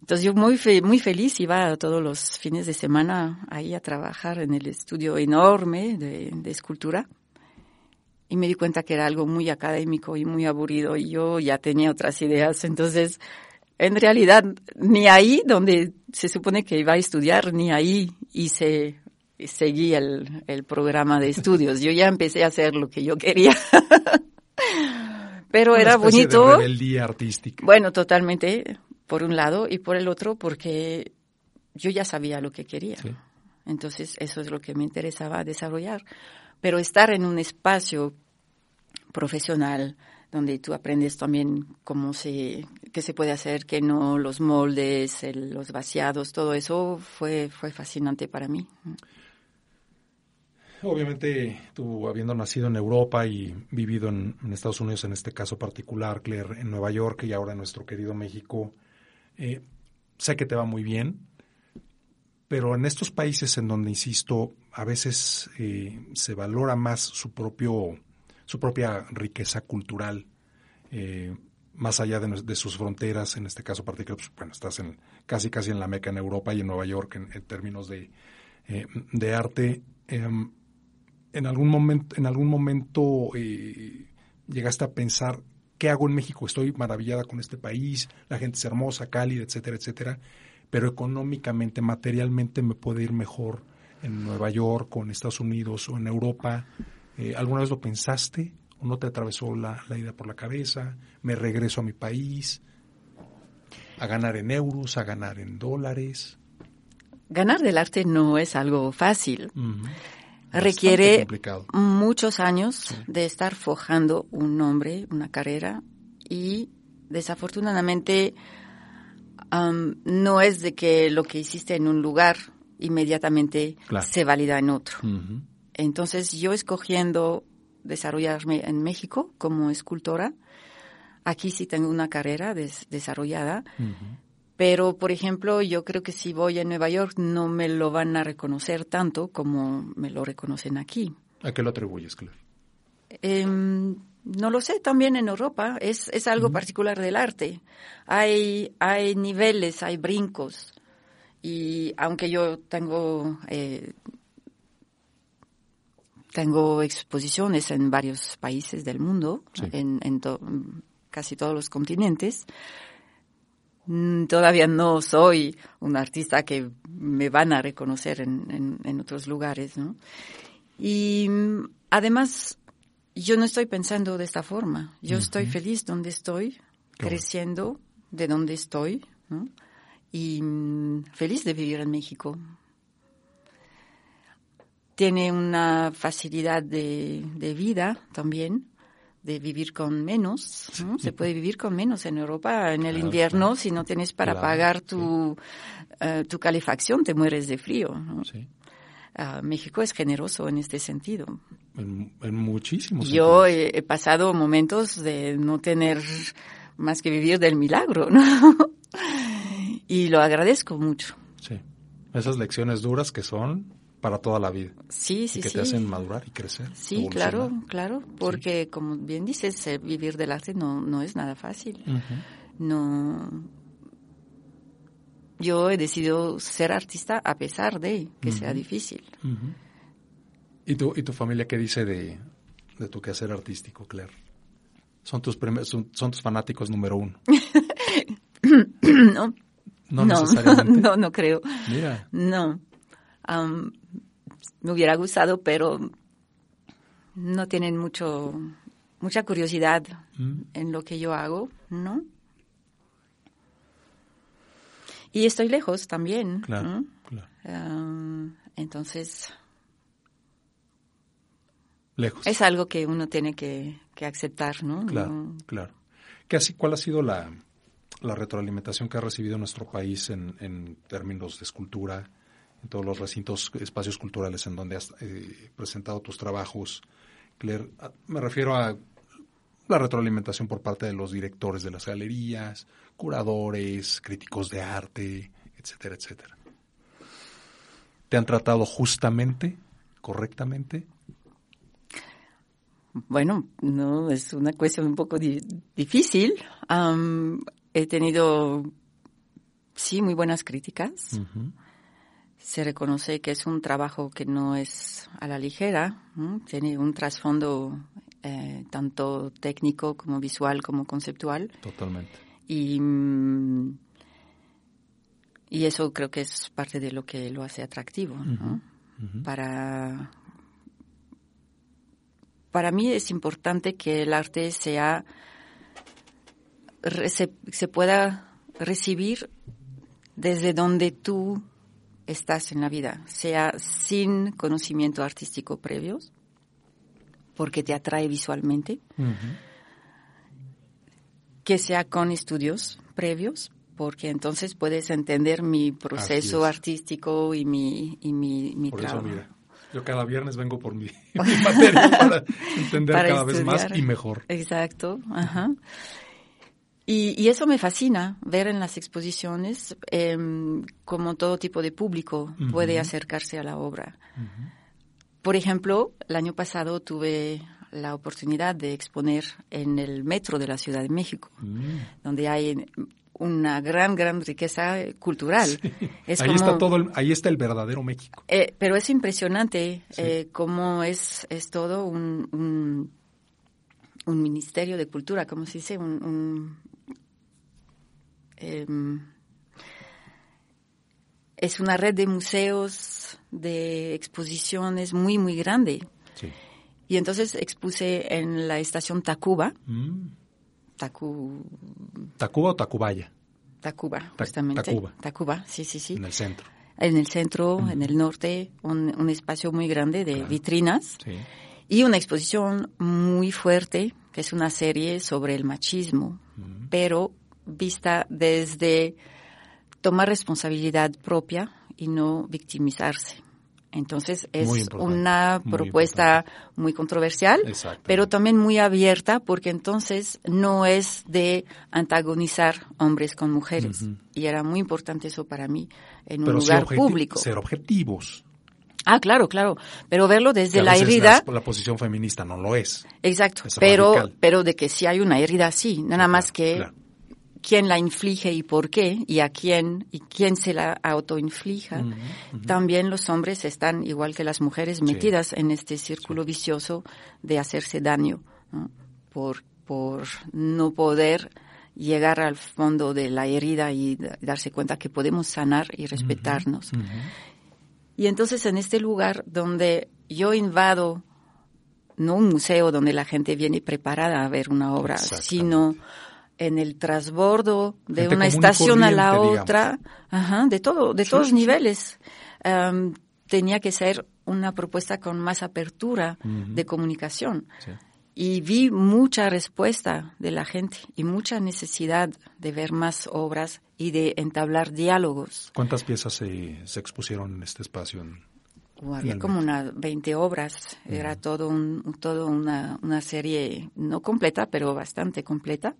Entonces yo muy muy feliz iba todos los fines de semana ahí a trabajar en el estudio enorme de, de escultura y me di cuenta que era algo muy académico y muy aburrido y yo ya tenía otras ideas. Entonces, en realidad, ni ahí donde se supone que iba a estudiar, ni ahí hice, seguí el, el programa de estudios. Yo ya empecé a hacer lo que yo quería. <laughs> Pero era bonito. De artística. Bueno, totalmente, por un lado, y por el otro, porque yo ya sabía lo que quería. Entonces, eso es lo que me interesaba desarrollar. Pero estar en un espacio profesional donde tú aprendes también cómo se, qué se puede hacer, que no, los moldes, los vaciados, todo eso fue, fue fascinante para mí. Obviamente, tú habiendo nacido en Europa y vivido en, Estados Unidos, en este caso particular, Claire, en Nueva York y ahora en nuestro querido México, eh, sé que te va muy bien, pero en estos países en donde, insisto, a veces eh, se valora más su propio su propia riqueza cultural eh, más allá de, sus fronteras, en este caso particular, pues, bueno, estás en, casi casi en la Meca en Europa y en Nueva York en, términos de, eh, de arte. Em, en algún momento, en algún momento llegaste a pensar ¿qué hago en México? Estoy maravillada con este país, la gente es hermosa, cálida, etcétera, etcétera, pero económicamente, materialmente me puede ir mejor en Nueva York o en Estados Unidos o en Europa. Eh, ¿Alguna vez lo pensaste o no te atravesó la, idea por la cabeza? ¿Me regreso a mi país? ¿A ganar en euros? ¿A ganar en dólares? Ganar del arte no es algo fácil. Requiere muchos años de estar forjando un nombre, una carrera y desafortunadamente no es de que lo que hiciste en un lugar inmediatamente se valida en otro. Entonces yo escogiendo desarrollarme en México como escultora, aquí sí tengo una carrera desarrollada, pero por ejemplo yo creo que si voy a Nueva York no me lo van a reconocer tanto como me lo reconocen aquí. ¿A qué lo atribuyes, Claire? Em, no lo sé, también en Europa es, es algo particular del arte. Hay, hay niveles, hay brincos. Y aunque yo tengo, eh, tengo exposiciones en varios países del mundo, en, en casi todos los continentes, mm, todavía no soy un artista que me van a reconocer en, en, otros lugares, ¿no? Y mm, además, yo no estoy pensando de esta forma. Yo estoy feliz donde estoy, creciendo de donde estoy, ¿no? Y mm, feliz de vivir en México. Tiene una facilidad de, de vida también, de vivir con menos. ¿no? Se puede vivir con menos en Europa. En el invierno, si no tienes para pagar tu, eh, tu calefacción, te mueres de frío. ¿no? Uh, México es generoso en este sentido. En, en muchísimos. Yo he, he, pasado momentos de no tener más que vivir del milagro, ¿no? Y lo agradezco mucho. Sí. Esas lecciones duras que son para toda la vida. Sí, sí, y que sí. te hacen madurar y crecer. Sí, claro, claro, porque sí. como bien dices, eh, vivir del arte no, no es nada fácil. Uh -huh. No. Yo he decidido ser artista a pesar de que uh -huh. sea difícil. Uh -huh. ¿Y, tu, ¿Y tu familia qué dice de, de tu quehacer artístico, Claire? Son tus, son, son tus fanáticos número uno. <coughs> no. No, no, <laughs> necesariamente. no, no creo. Mira. No. Um, me hubiera gustado, pero no tienen mucho, mucha curiosidad mm. en lo que yo hago, ¿no? Y estoy lejos también. Claro, ¿no? claro. Entonces. Lejos. Es algo que uno tiene que, que aceptar, ¿no? Claro, no, claro. ¿Qué ¿Cuál ha sido la, la retroalimentación que ha recibido nuestro país en, términos de escultura? en todos los recintos, espacios culturales en donde has eh, presentado tus trabajos. Claire, me refiero a la retroalimentación por parte de los directores de las galerías, curadores, críticos de arte, etcétera, etcétera. ¿Te han tratado justamente, correctamente? Bueno, no, es una cuestión un poco di difícil. He tenido, sí, muy buenas críticas. Uh -huh se reconoce que es un trabajo que no es a la ligera, tiene un trasfondo eh, tanto técnico como visual como conceptual. Totalmente. Y, y eso creo que es parte de lo que lo hace atractivo. Uh -huh. ¿no? Uh -huh. Para, para mí es importante que el arte sea, se, se pueda recibir desde donde tú estás en la vida, sea sin conocimiento artístico previos, porque te atrae visualmente, uh -huh. que sea con estudios previos, porque entonces puedes entender mi proceso artístico y mi, y mi, mi por trabajo. Eso, mira, yo cada viernes vengo por mi, <laughs> mi materia para entender para cada estudiar. vez más y mejor. Exacto, ajá. Y, y, eso me fascina, ver en las exposiciones eh, cómo todo tipo de público uh -huh. puede acercarse a la obra. Uh -huh. Por ejemplo, el año pasado tuve la oportunidad de exponer en el metro de la Ciudad de México, uh Mm. -huh. donde hay una gran, gran riqueza cultural. Sí. <laughs> Es ahí como, está todo, el, ahí está el verdadero México. Eh, pero es impresionante sí. eh, cómo es, es todo un, un, un, ministerio de cultura, como se dice, un, un eh, es una red de museos, de exposiciones muy, muy grande. Sí. Y entonces expuse en la estación Tacuba. Mm. Tacu... ¿Tacuba o Tacubaya? Tacuba, justamente. Tacuba. Tacuba, sí, sí, sí. En el centro. En el centro, mm. en el norte, un, un, espacio muy grande de claro. vitrinas. Sí. Y una exposición muy fuerte, que es una serie sobre el machismo, mm. pero vista desde tomar responsabilidad propia y no victimizarse. Entonces es una propuesta muy, controversial, pero también muy abierta porque entonces no es de antagonizar hombres con mujeres. Y era muy importante eso para mí en un lugar público. Ser objetivos. Ah, claro, claro, pero verlo desde la herida. La, posición feminista no lo es. Exacto, pero pero de que si hay una herida sí, nada más que quién la inflige y por qué y a quién y quién se la autoinflija. También los hombres están igual que las mujeres metidas en este círculo vicioso de hacerse daño por por no poder llegar al fondo de la herida y darse cuenta que podemos sanar y respetarnos. Y entonces en este lugar donde yo invado no un museo donde la gente viene preparada a ver una obra, sino en el transbordo de una estación a la otra, ajá, de todo, de todos niveles. tenía que ser una propuesta con más apertura de comunicación. Y vi mucha respuesta de la gente y mucha necesidad de ver más obras y de entablar diálogos. ¿Cuántas piezas se, expusieron en este espacio? Había como unas 20 obras, era todo, un, todo una, una, serie no completa, pero bastante completa.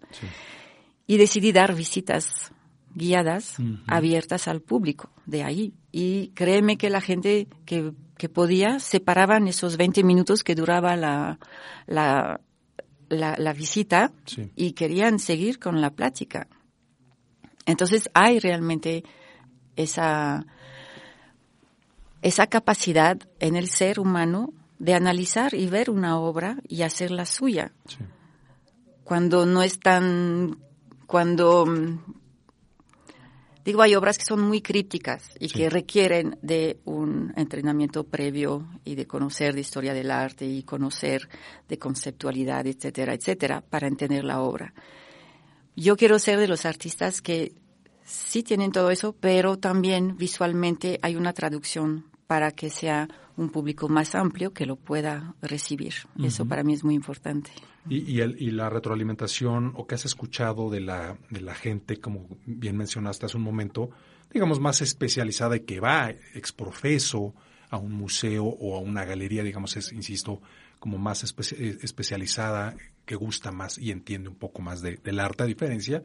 Y decidí dar visitas guiadas, abiertas al público de ahí. Y créeme que la gente que, que podía separaban esos 20 minutos que duraba la, la, la, visita y querían seguir con la plática. Entonces hay realmente esa, esa capacidad en el ser humano de analizar y ver una obra y hacerla suya. Cuando no es tan, cuando, digo, hay obras que son muy crípticas y que requieren de un entrenamiento previo y de conocer de historia del arte y conocer de conceptualidad, etcétera, etcétera, para entender la obra. Yo quiero ser de los artistas que sí tienen todo eso, pero también visualmente hay una traducción para que sea un público más amplio que lo pueda recibir. Eso para mí es muy importante. Y, el, y, la retroalimentación o que has escuchado de la, de la gente, como bien mencionaste hace un momento, digamos, más especializada y que va exprofeso a un museo o a una galería, digamos, es, insisto, como más eh, especializada, que gusta más y entiende un poco más de, del arte, a diferencia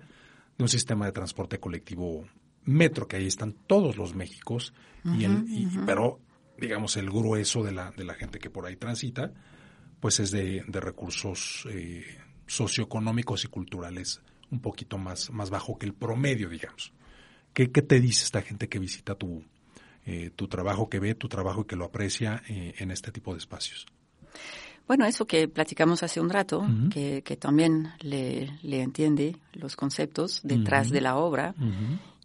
de un sistema de transporte colectivo metro, que ahí están todos los Méxicos, y, pero digamos el grueso de la, de la gente que por ahí transita, pues es de, de recursos eh, socioeconómicos y culturales un poquito más, más bajo que el promedio, digamos. ¿Qué, qué te dice esta gente que visita tu, eh, tu trabajo, que ve tu trabajo y que lo aprecia eh, en este tipo de espacios? Bueno, eso que platicamos hace un rato, que, que, también le, le, entiende los conceptos detrás de la obra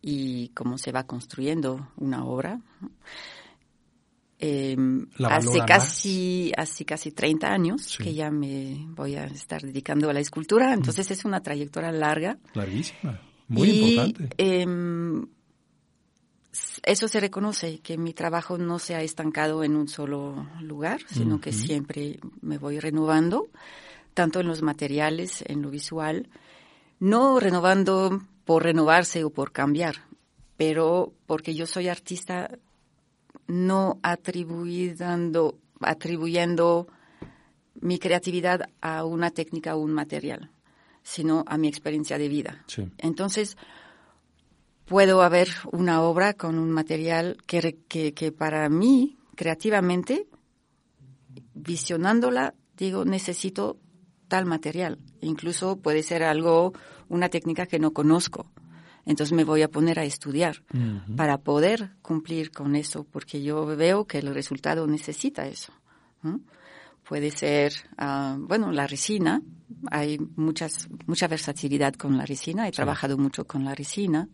y cómo se va construyendo una obra. Eh, hace casi hace casi 30 años que ya me voy a estar dedicando a la escultura, entonces es una trayectoria larga. Larguísima, muy importante. Em, eso se reconoce, que mi trabajo no se ha estancado en un solo lugar, sino que siempre me voy renovando, tanto en los materiales, en lo visual, no renovando por renovarse o por cambiar, pero porque yo soy artista, no atribuyendo, atribuyendo mi creatividad a una técnica o un material, sino a mi experiencia de vida. Entonces, puedo haber una obra con un material que, que, para mí, creativamente, visionándola, digo, necesito tal material. Incluso puede ser algo, una técnica que no conozco. Entonces me voy a poner a estudiar para poder cumplir con eso, porque yo veo que el resultado necesita eso. Puede ser, ah, bueno, la resina. Hay muchas, mucha versatilidad con la resina. He trabajado mucho con la resina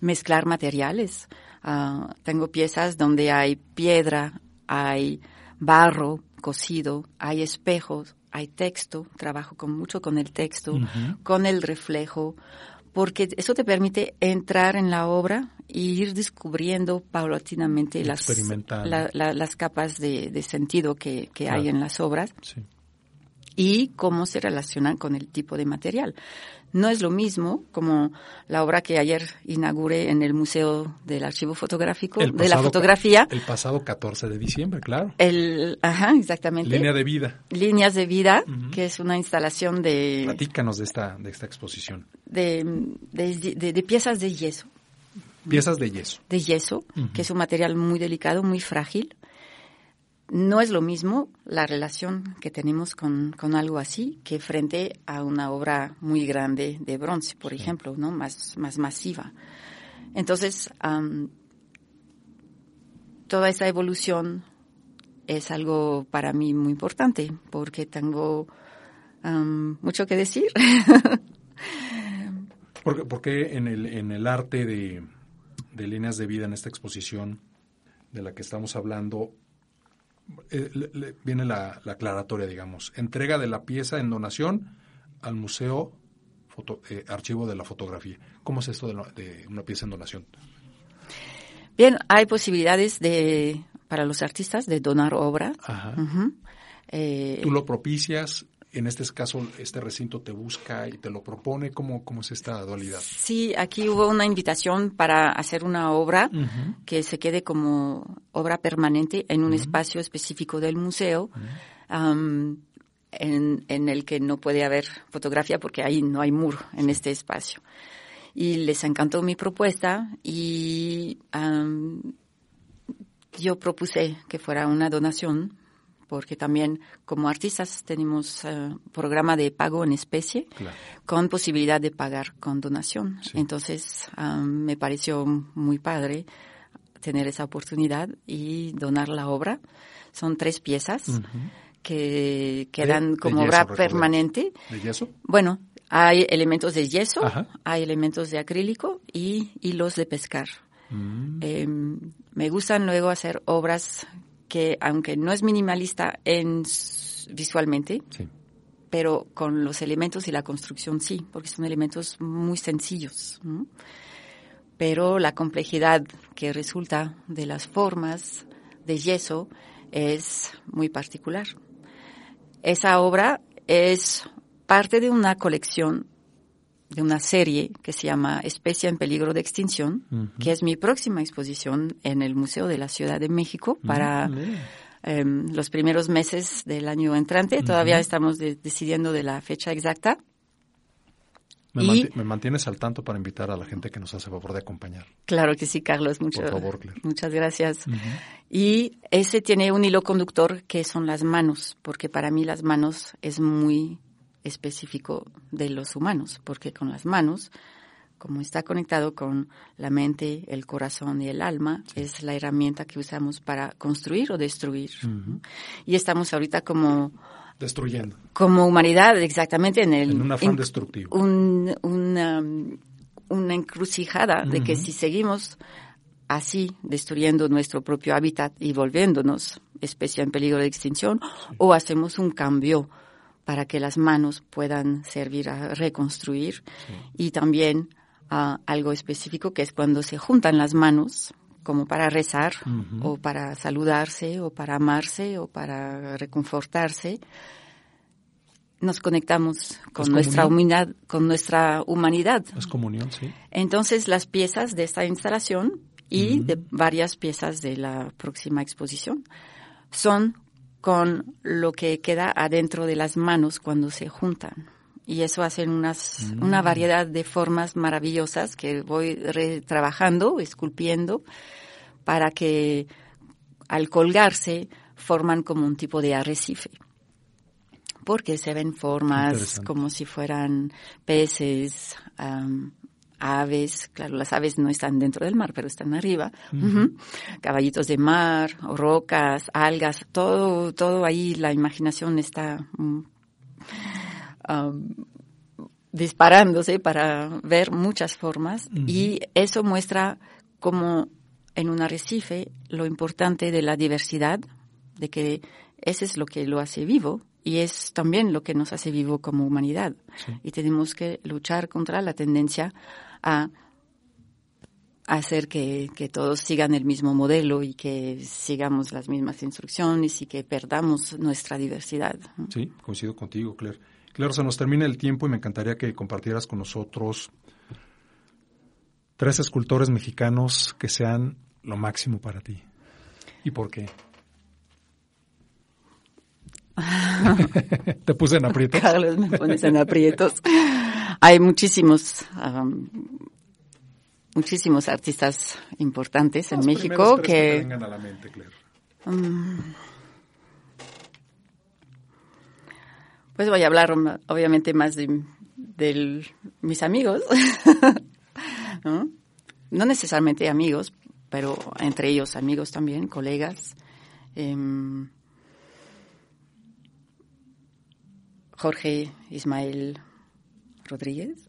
mezclar materiales. Ah, tengo piezas donde hay piedra, hay barro cocido, hay espejos, hay texto, trabajo con mucho con el texto, con el reflejo, porque eso te permite entrar en la obra e ir descubriendo paulatinamente las, las capas de, sentido que, hay en las obras. y cómo se relacionan con el tipo de material. No es lo mismo como la obra que ayer inauguré en el Museo del Archivo Fotográfico de la Fotografía. El pasado 14 de diciembre, claro. El, ajá, exactamente. Línea de vida. Líneas de vida, que es una instalación de... Platícanos de esta, de esta exposición. De, de, piezas de yeso. Piezas de yeso. De yeso, que es un material muy delicado, muy frágil no es lo mismo la relación que tenemos con, algo así que frente a una obra muy grande de bronce, por ejemplo, ¿no? Más, más masiva. Entonces, toda esta evolución es algo para mí muy importante porque tengo mucho que decir. <laughs> ¿Por, qué en el, en el arte de, de líneas de vida en esta exposición de la que estamos hablando eh, viene la, aclaratoria, digamos. Entrega de la pieza en donación al Museo eh, Archivo de la Fotografía. ¿Cómo es esto de, una pieza en donación? Bien, hay posibilidades de para los artistas de donar obra. Eh, Tú lo propicias en este caso este recinto te busca y te lo propone? ¿Cómo, cómo es esta dualidad? Sí, aquí hubo una invitación para hacer una obra que se quede como obra permanente en un espacio específico del museo. en, en, el que no puede haber fotografía porque ahí no hay muro en este espacio. Y les encantó mi propuesta y yo propuse que fuera una donación porque también como artistas tenemos uh, programa de pago en especie con posibilidad de pagar con donación. Entonces me pareció muy padre tener esa oportunidad y donar la obra. Son tres piezas que quedan como obra permanente. ¿De yeso? Bueno, hay elementos de yeso, hay elementos de acrílico y hilos de pescar. Mm. Em, me gustan luego hacer obras que aunque no es minimalista en visualmente, pero con los elementos y la construcción sí, porque son elementos muy sencillos. Pero la complejidad que resulta de las formas de yeso es muy particular. Esa obra es parte de una colección de una serie que se llama Especie en peligro de extinción, que es mi próxima exposición en el Museo de la Ciudad de México para em, los primeros meses del año entrante. Todavía estamos decidiendo de la fecha exacta. Me, mantienes al tanto para invitar a la gente que nos hace favor de acompañar. Claro que sí, Carlos. Mucho, Por favor, Muchas gracias. Y ese tiene un hilo conductor que son las manos, porque para mí las manos es muy específico de los humanos, porque con las manos, como está conectado con la mente, el corazón y el alma, es la herramienta que usamos para construir o destruir. Y estamos ahorita como destruyendo. Como humanidad, exactamente en el... En un afán destructivo. una, una, encrucijada de que si seguimos así destruyendo nuestro propio hábitat y volviéndonos especie en peligro de extinción, o hacemos un cambio para que las manos puedan servir a reconstruir y también a algo específico que es cuando se juntan las manos como para rezar o para saludarse o para amarse o para reconfortarse nos conectamos con nuestra humanidad con nuestra humanidad. Es comunión sí. Entonces las piezas de esta instalación y de varias piezas de la próxima exposición son con lo que queda adentro de las manos cuando se juntan. Y eso hacen unas, una mm. variedad de formas maravillosas que voy trabajando, esculpiendo, para que al colgarse forman como un tipo de arrecife. Porque se ven formas como si fueran peces, aves, claro, las aves no están dentro del mar, pero están arriba, caballitos de mar, rocas, algas, todo, todo ahí la imaginación está mm, disparándose para ver muchas formas. Y eso muestra como en un arrecife lo importante de la diversidad, de que ese es lo que lo hace vivo y es también lo que nos hace vivo como humanidad. Y tenemos que luchar contra la tendencia a hacer que, que, todos sigan el mismo modelo y que sigamos las mismas instrucciones y que perdamos nuestra diversidad. Sí, coincido contigo, Claire. Claire, se nos termina el tiempo y me encantaría que compartieras con nosotros tres escultores mexicanos que sean lo máximo para ti. ¿Y por qué? <laughs> Te puse en aprietos. Carlos, me pones en aprietos. Hay muchísimos, um, muchísimos artistas importantes en México que... que vengan a la mente, Claire. Um, pues voy a hablar obviamente más de, de mis amigos, <laughs> ¿no? no necesariamente amigos, pero entre ellos amigos también, colegas. Eh, Jorge Ismael Rodríguez.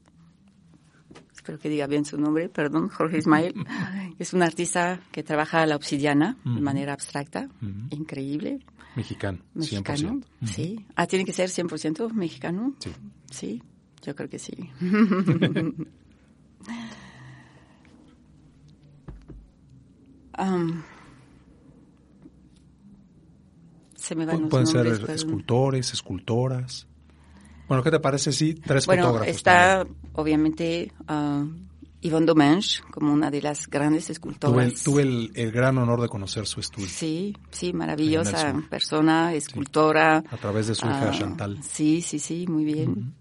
Espero que diga bien su nombre, perdón, Jorge Ismael. <laughs> es un artista que trabaja la obsidiana de manera abstracta, increíble. Mexicano, Mexicano, sí. Ah, ¿tiene que ser 100% mexicano? Sí. Sí, yo creo que sí. <laughs> um, se me van los Pueden nombres, ser escultores, escultoras. Bueno, ¿qué te parece si tres Bueno, fotógrafos? está también? obviamente uh, Yvonne Domenech como una de las grandes escultoras. tuve el, el gran honor de conocer su estudio Sí, sí, maravillosa persona, escultora. a través de su hija Ah, Chantal. Sí, sí, sí, muy bien.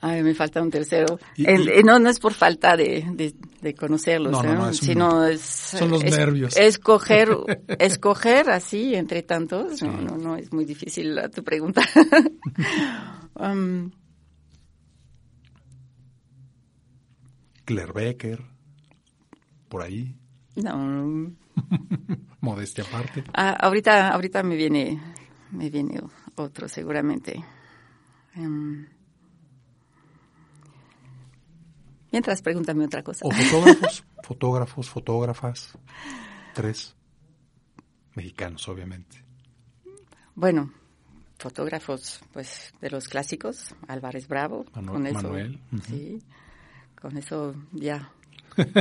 Ay, me falta un tercero. Y- El- y- eh, no, no es por falta de, de, de conocerlos, No, no, no, es un- sino es... son los es- nervios. Escoger, <laughs> escoger así entre tantos, no, no, no, es muy difícil la- tu pregunta. <laughs> Um, Claire Becker, por ahí, no, <laughs> modestia aparte. Ah, ahorita, ahorita me viene, me viene otro seguramente. Em, mientras, pregúntame otra cosa. O fotógrafos, <laughs> fotógrafos, fotógrafas, tres mexicanos, obviamente. Bueno, fotógrafos, pues, de los clásicos, Álvarez Bravo, Manu- con eso, Manuel, sí, con eso ya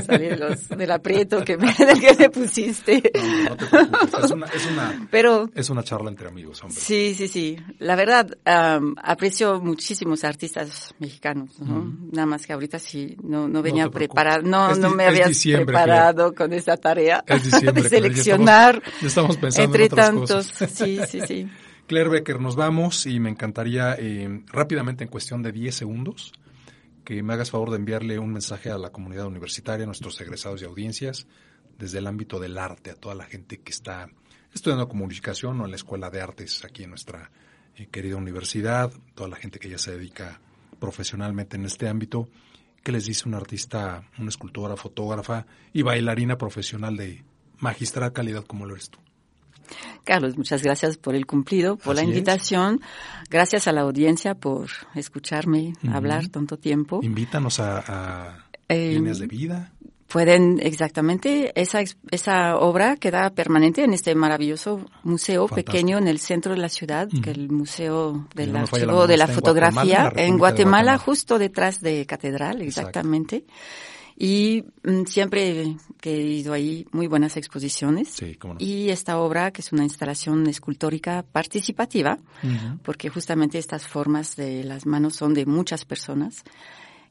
salí de los, del aprieto que me, <laughs> del que me pusiste. No, no te preocupes, es una, es una, Pero es una charla entre amigos, hombre. Sí, sí, sí. La verdad, am, aprecio muchísimos artistas mexicanos, ¿no? Nada más que ahorita sí, no, no venía preparada, no, Es no me habías preparado con esa tarea <laughs> de Claire, ya seleccionar estamos- ya estamos pensando entre en otras tantos. cosas. <laughs> Sí, sí, sí. Claire Becker, nos vamos y me encantaría eh, rápidamente, en cuestión de 10 segundos, que me hagas favor de enviarle un mensaje a la comunidad universitaria, a nuestros egresados y audiencias, desde el ámbito del arte, a toda la gente que está estudiando comunicación o en la Escuela de Artes aquí en nuestra eh, querida universidad, toda la gente que ya se dedica profesionalmente en este ámbito. ¿Qué les dice un artista, una escultora, fotógrafa y bailarina profesional de magistral calidad como lo eres tú? Carlos, muchas gracias por el cumplido, por la es. invitación. Gracias a la audiencia por escucharme hablar tanto tiempo. Invítanos a, a Eh, líneas de vida. Pueden, exactamente, esa, esa obra queda permanente en este maravilloso museo Fantástico. pequeño en el centro de la ciudad, que el Museo del no la Archivo de la en Fotografía, Guatemala, en Guatemala. justo detrás de Catedral, exactamente. Y mm, siempre que he ido ahí, muy buenas exposiciones. Sí, cómo no. Y esta obra, que es una instalación escultórica participativa, porque justamente estas formas de las manos son de muchas personas,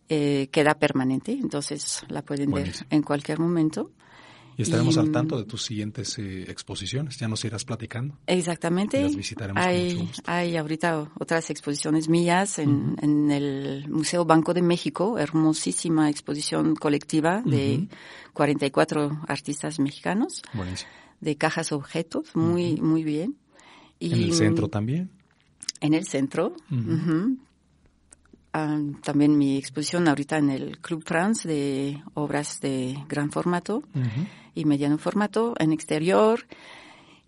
eh, queda permanente, entonces la pueden Buenísimo. ver en cualquier momento. Y estaremos y- al tanto de tus siguientes eh, exposiciones. Ya nos irás platicando. Exactamente. Las visitaremos con mucho hay, gusto. hay ahorita otras exposiciones mías en, en el Museo Banco de México, hermosísima exposición colectiva de 44 artistas mexicanos, Buenísimo. de cajas objetos, muy, muy bien. Y En el centro también. En el centro. Ah, también mi exposición ahorita en el Club France de obras de gran formato y mediano formato en exterior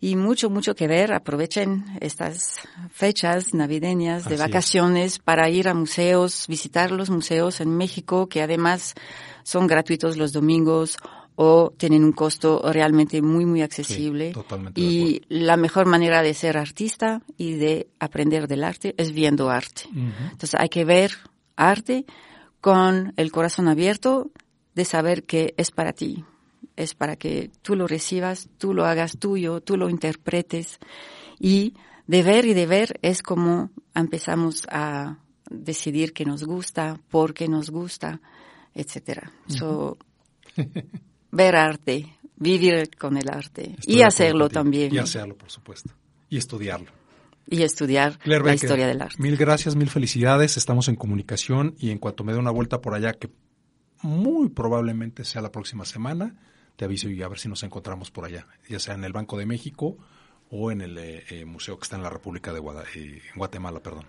y mucho, mucho que ver. Aprovechen estas fechas navideñas de Así es. vacaciones para ir a museos, visitar los museos en México que además son gratuitos los domingos o tienen un costo realmente muy, muy accesible. totalmente y la mejor manera de ser artista y de aprender del arte es viendo arte. Entonces hay que ver arte con el corazón abierto de saber que es para ti, es para que tú lo recibas, tú lo hagas tuyo, tú lo interpretes y de ver y de ver es como empezamos a decidir que nos gusta, por qué nos gusta, etcétera. So, <laughs> ver arte, vivir con el arte y hacerlo también. Y hacerlo, por supuesto. Y estudiarlo. Y estudiar la historia del arte. Mil gracias, mil felicidades. Estamos en comunicación y en cuanto me dé una vuelta por allá, que muy probablemente sea la próxima semana, te aviso y a ver si nos encontramos por allá, ya sea en el Banco de México o en el eh, eh, museo que está en la República de eh, Guatemala. Perdón.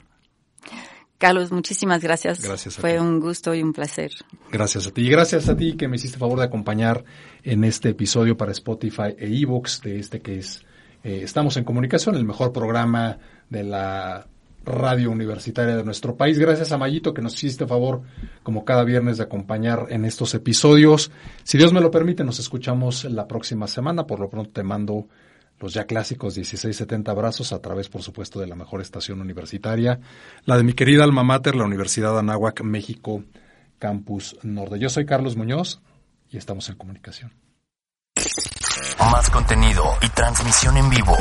Carlos, muchísimas gracias. Gracias. Fue un gusto y un placer. Gracias a ti. Y gracias a ti que me hiciste favor de acompañar en este episodio para Spotify e Evox de este que es Estamos en Comunicación, el mejor programa de la radio universitaria de nuestro país. Gracias a Mayito que nos hiciste favor, como cada viernes, de acompañar en estos episodios. Si Dios me lo permite, nos escuchamos la próxima semana. Por lo pronto te mando los ya clásicos 1670 abrazos a través, por supuesto, de la mejor estación universitaria, la de mi querida alma mater, la Universidad Anáhuac, México, Campus Norte. Yo soy Carlos Muñoz y estamos en comunicación. Más contenido y transmisión en vivo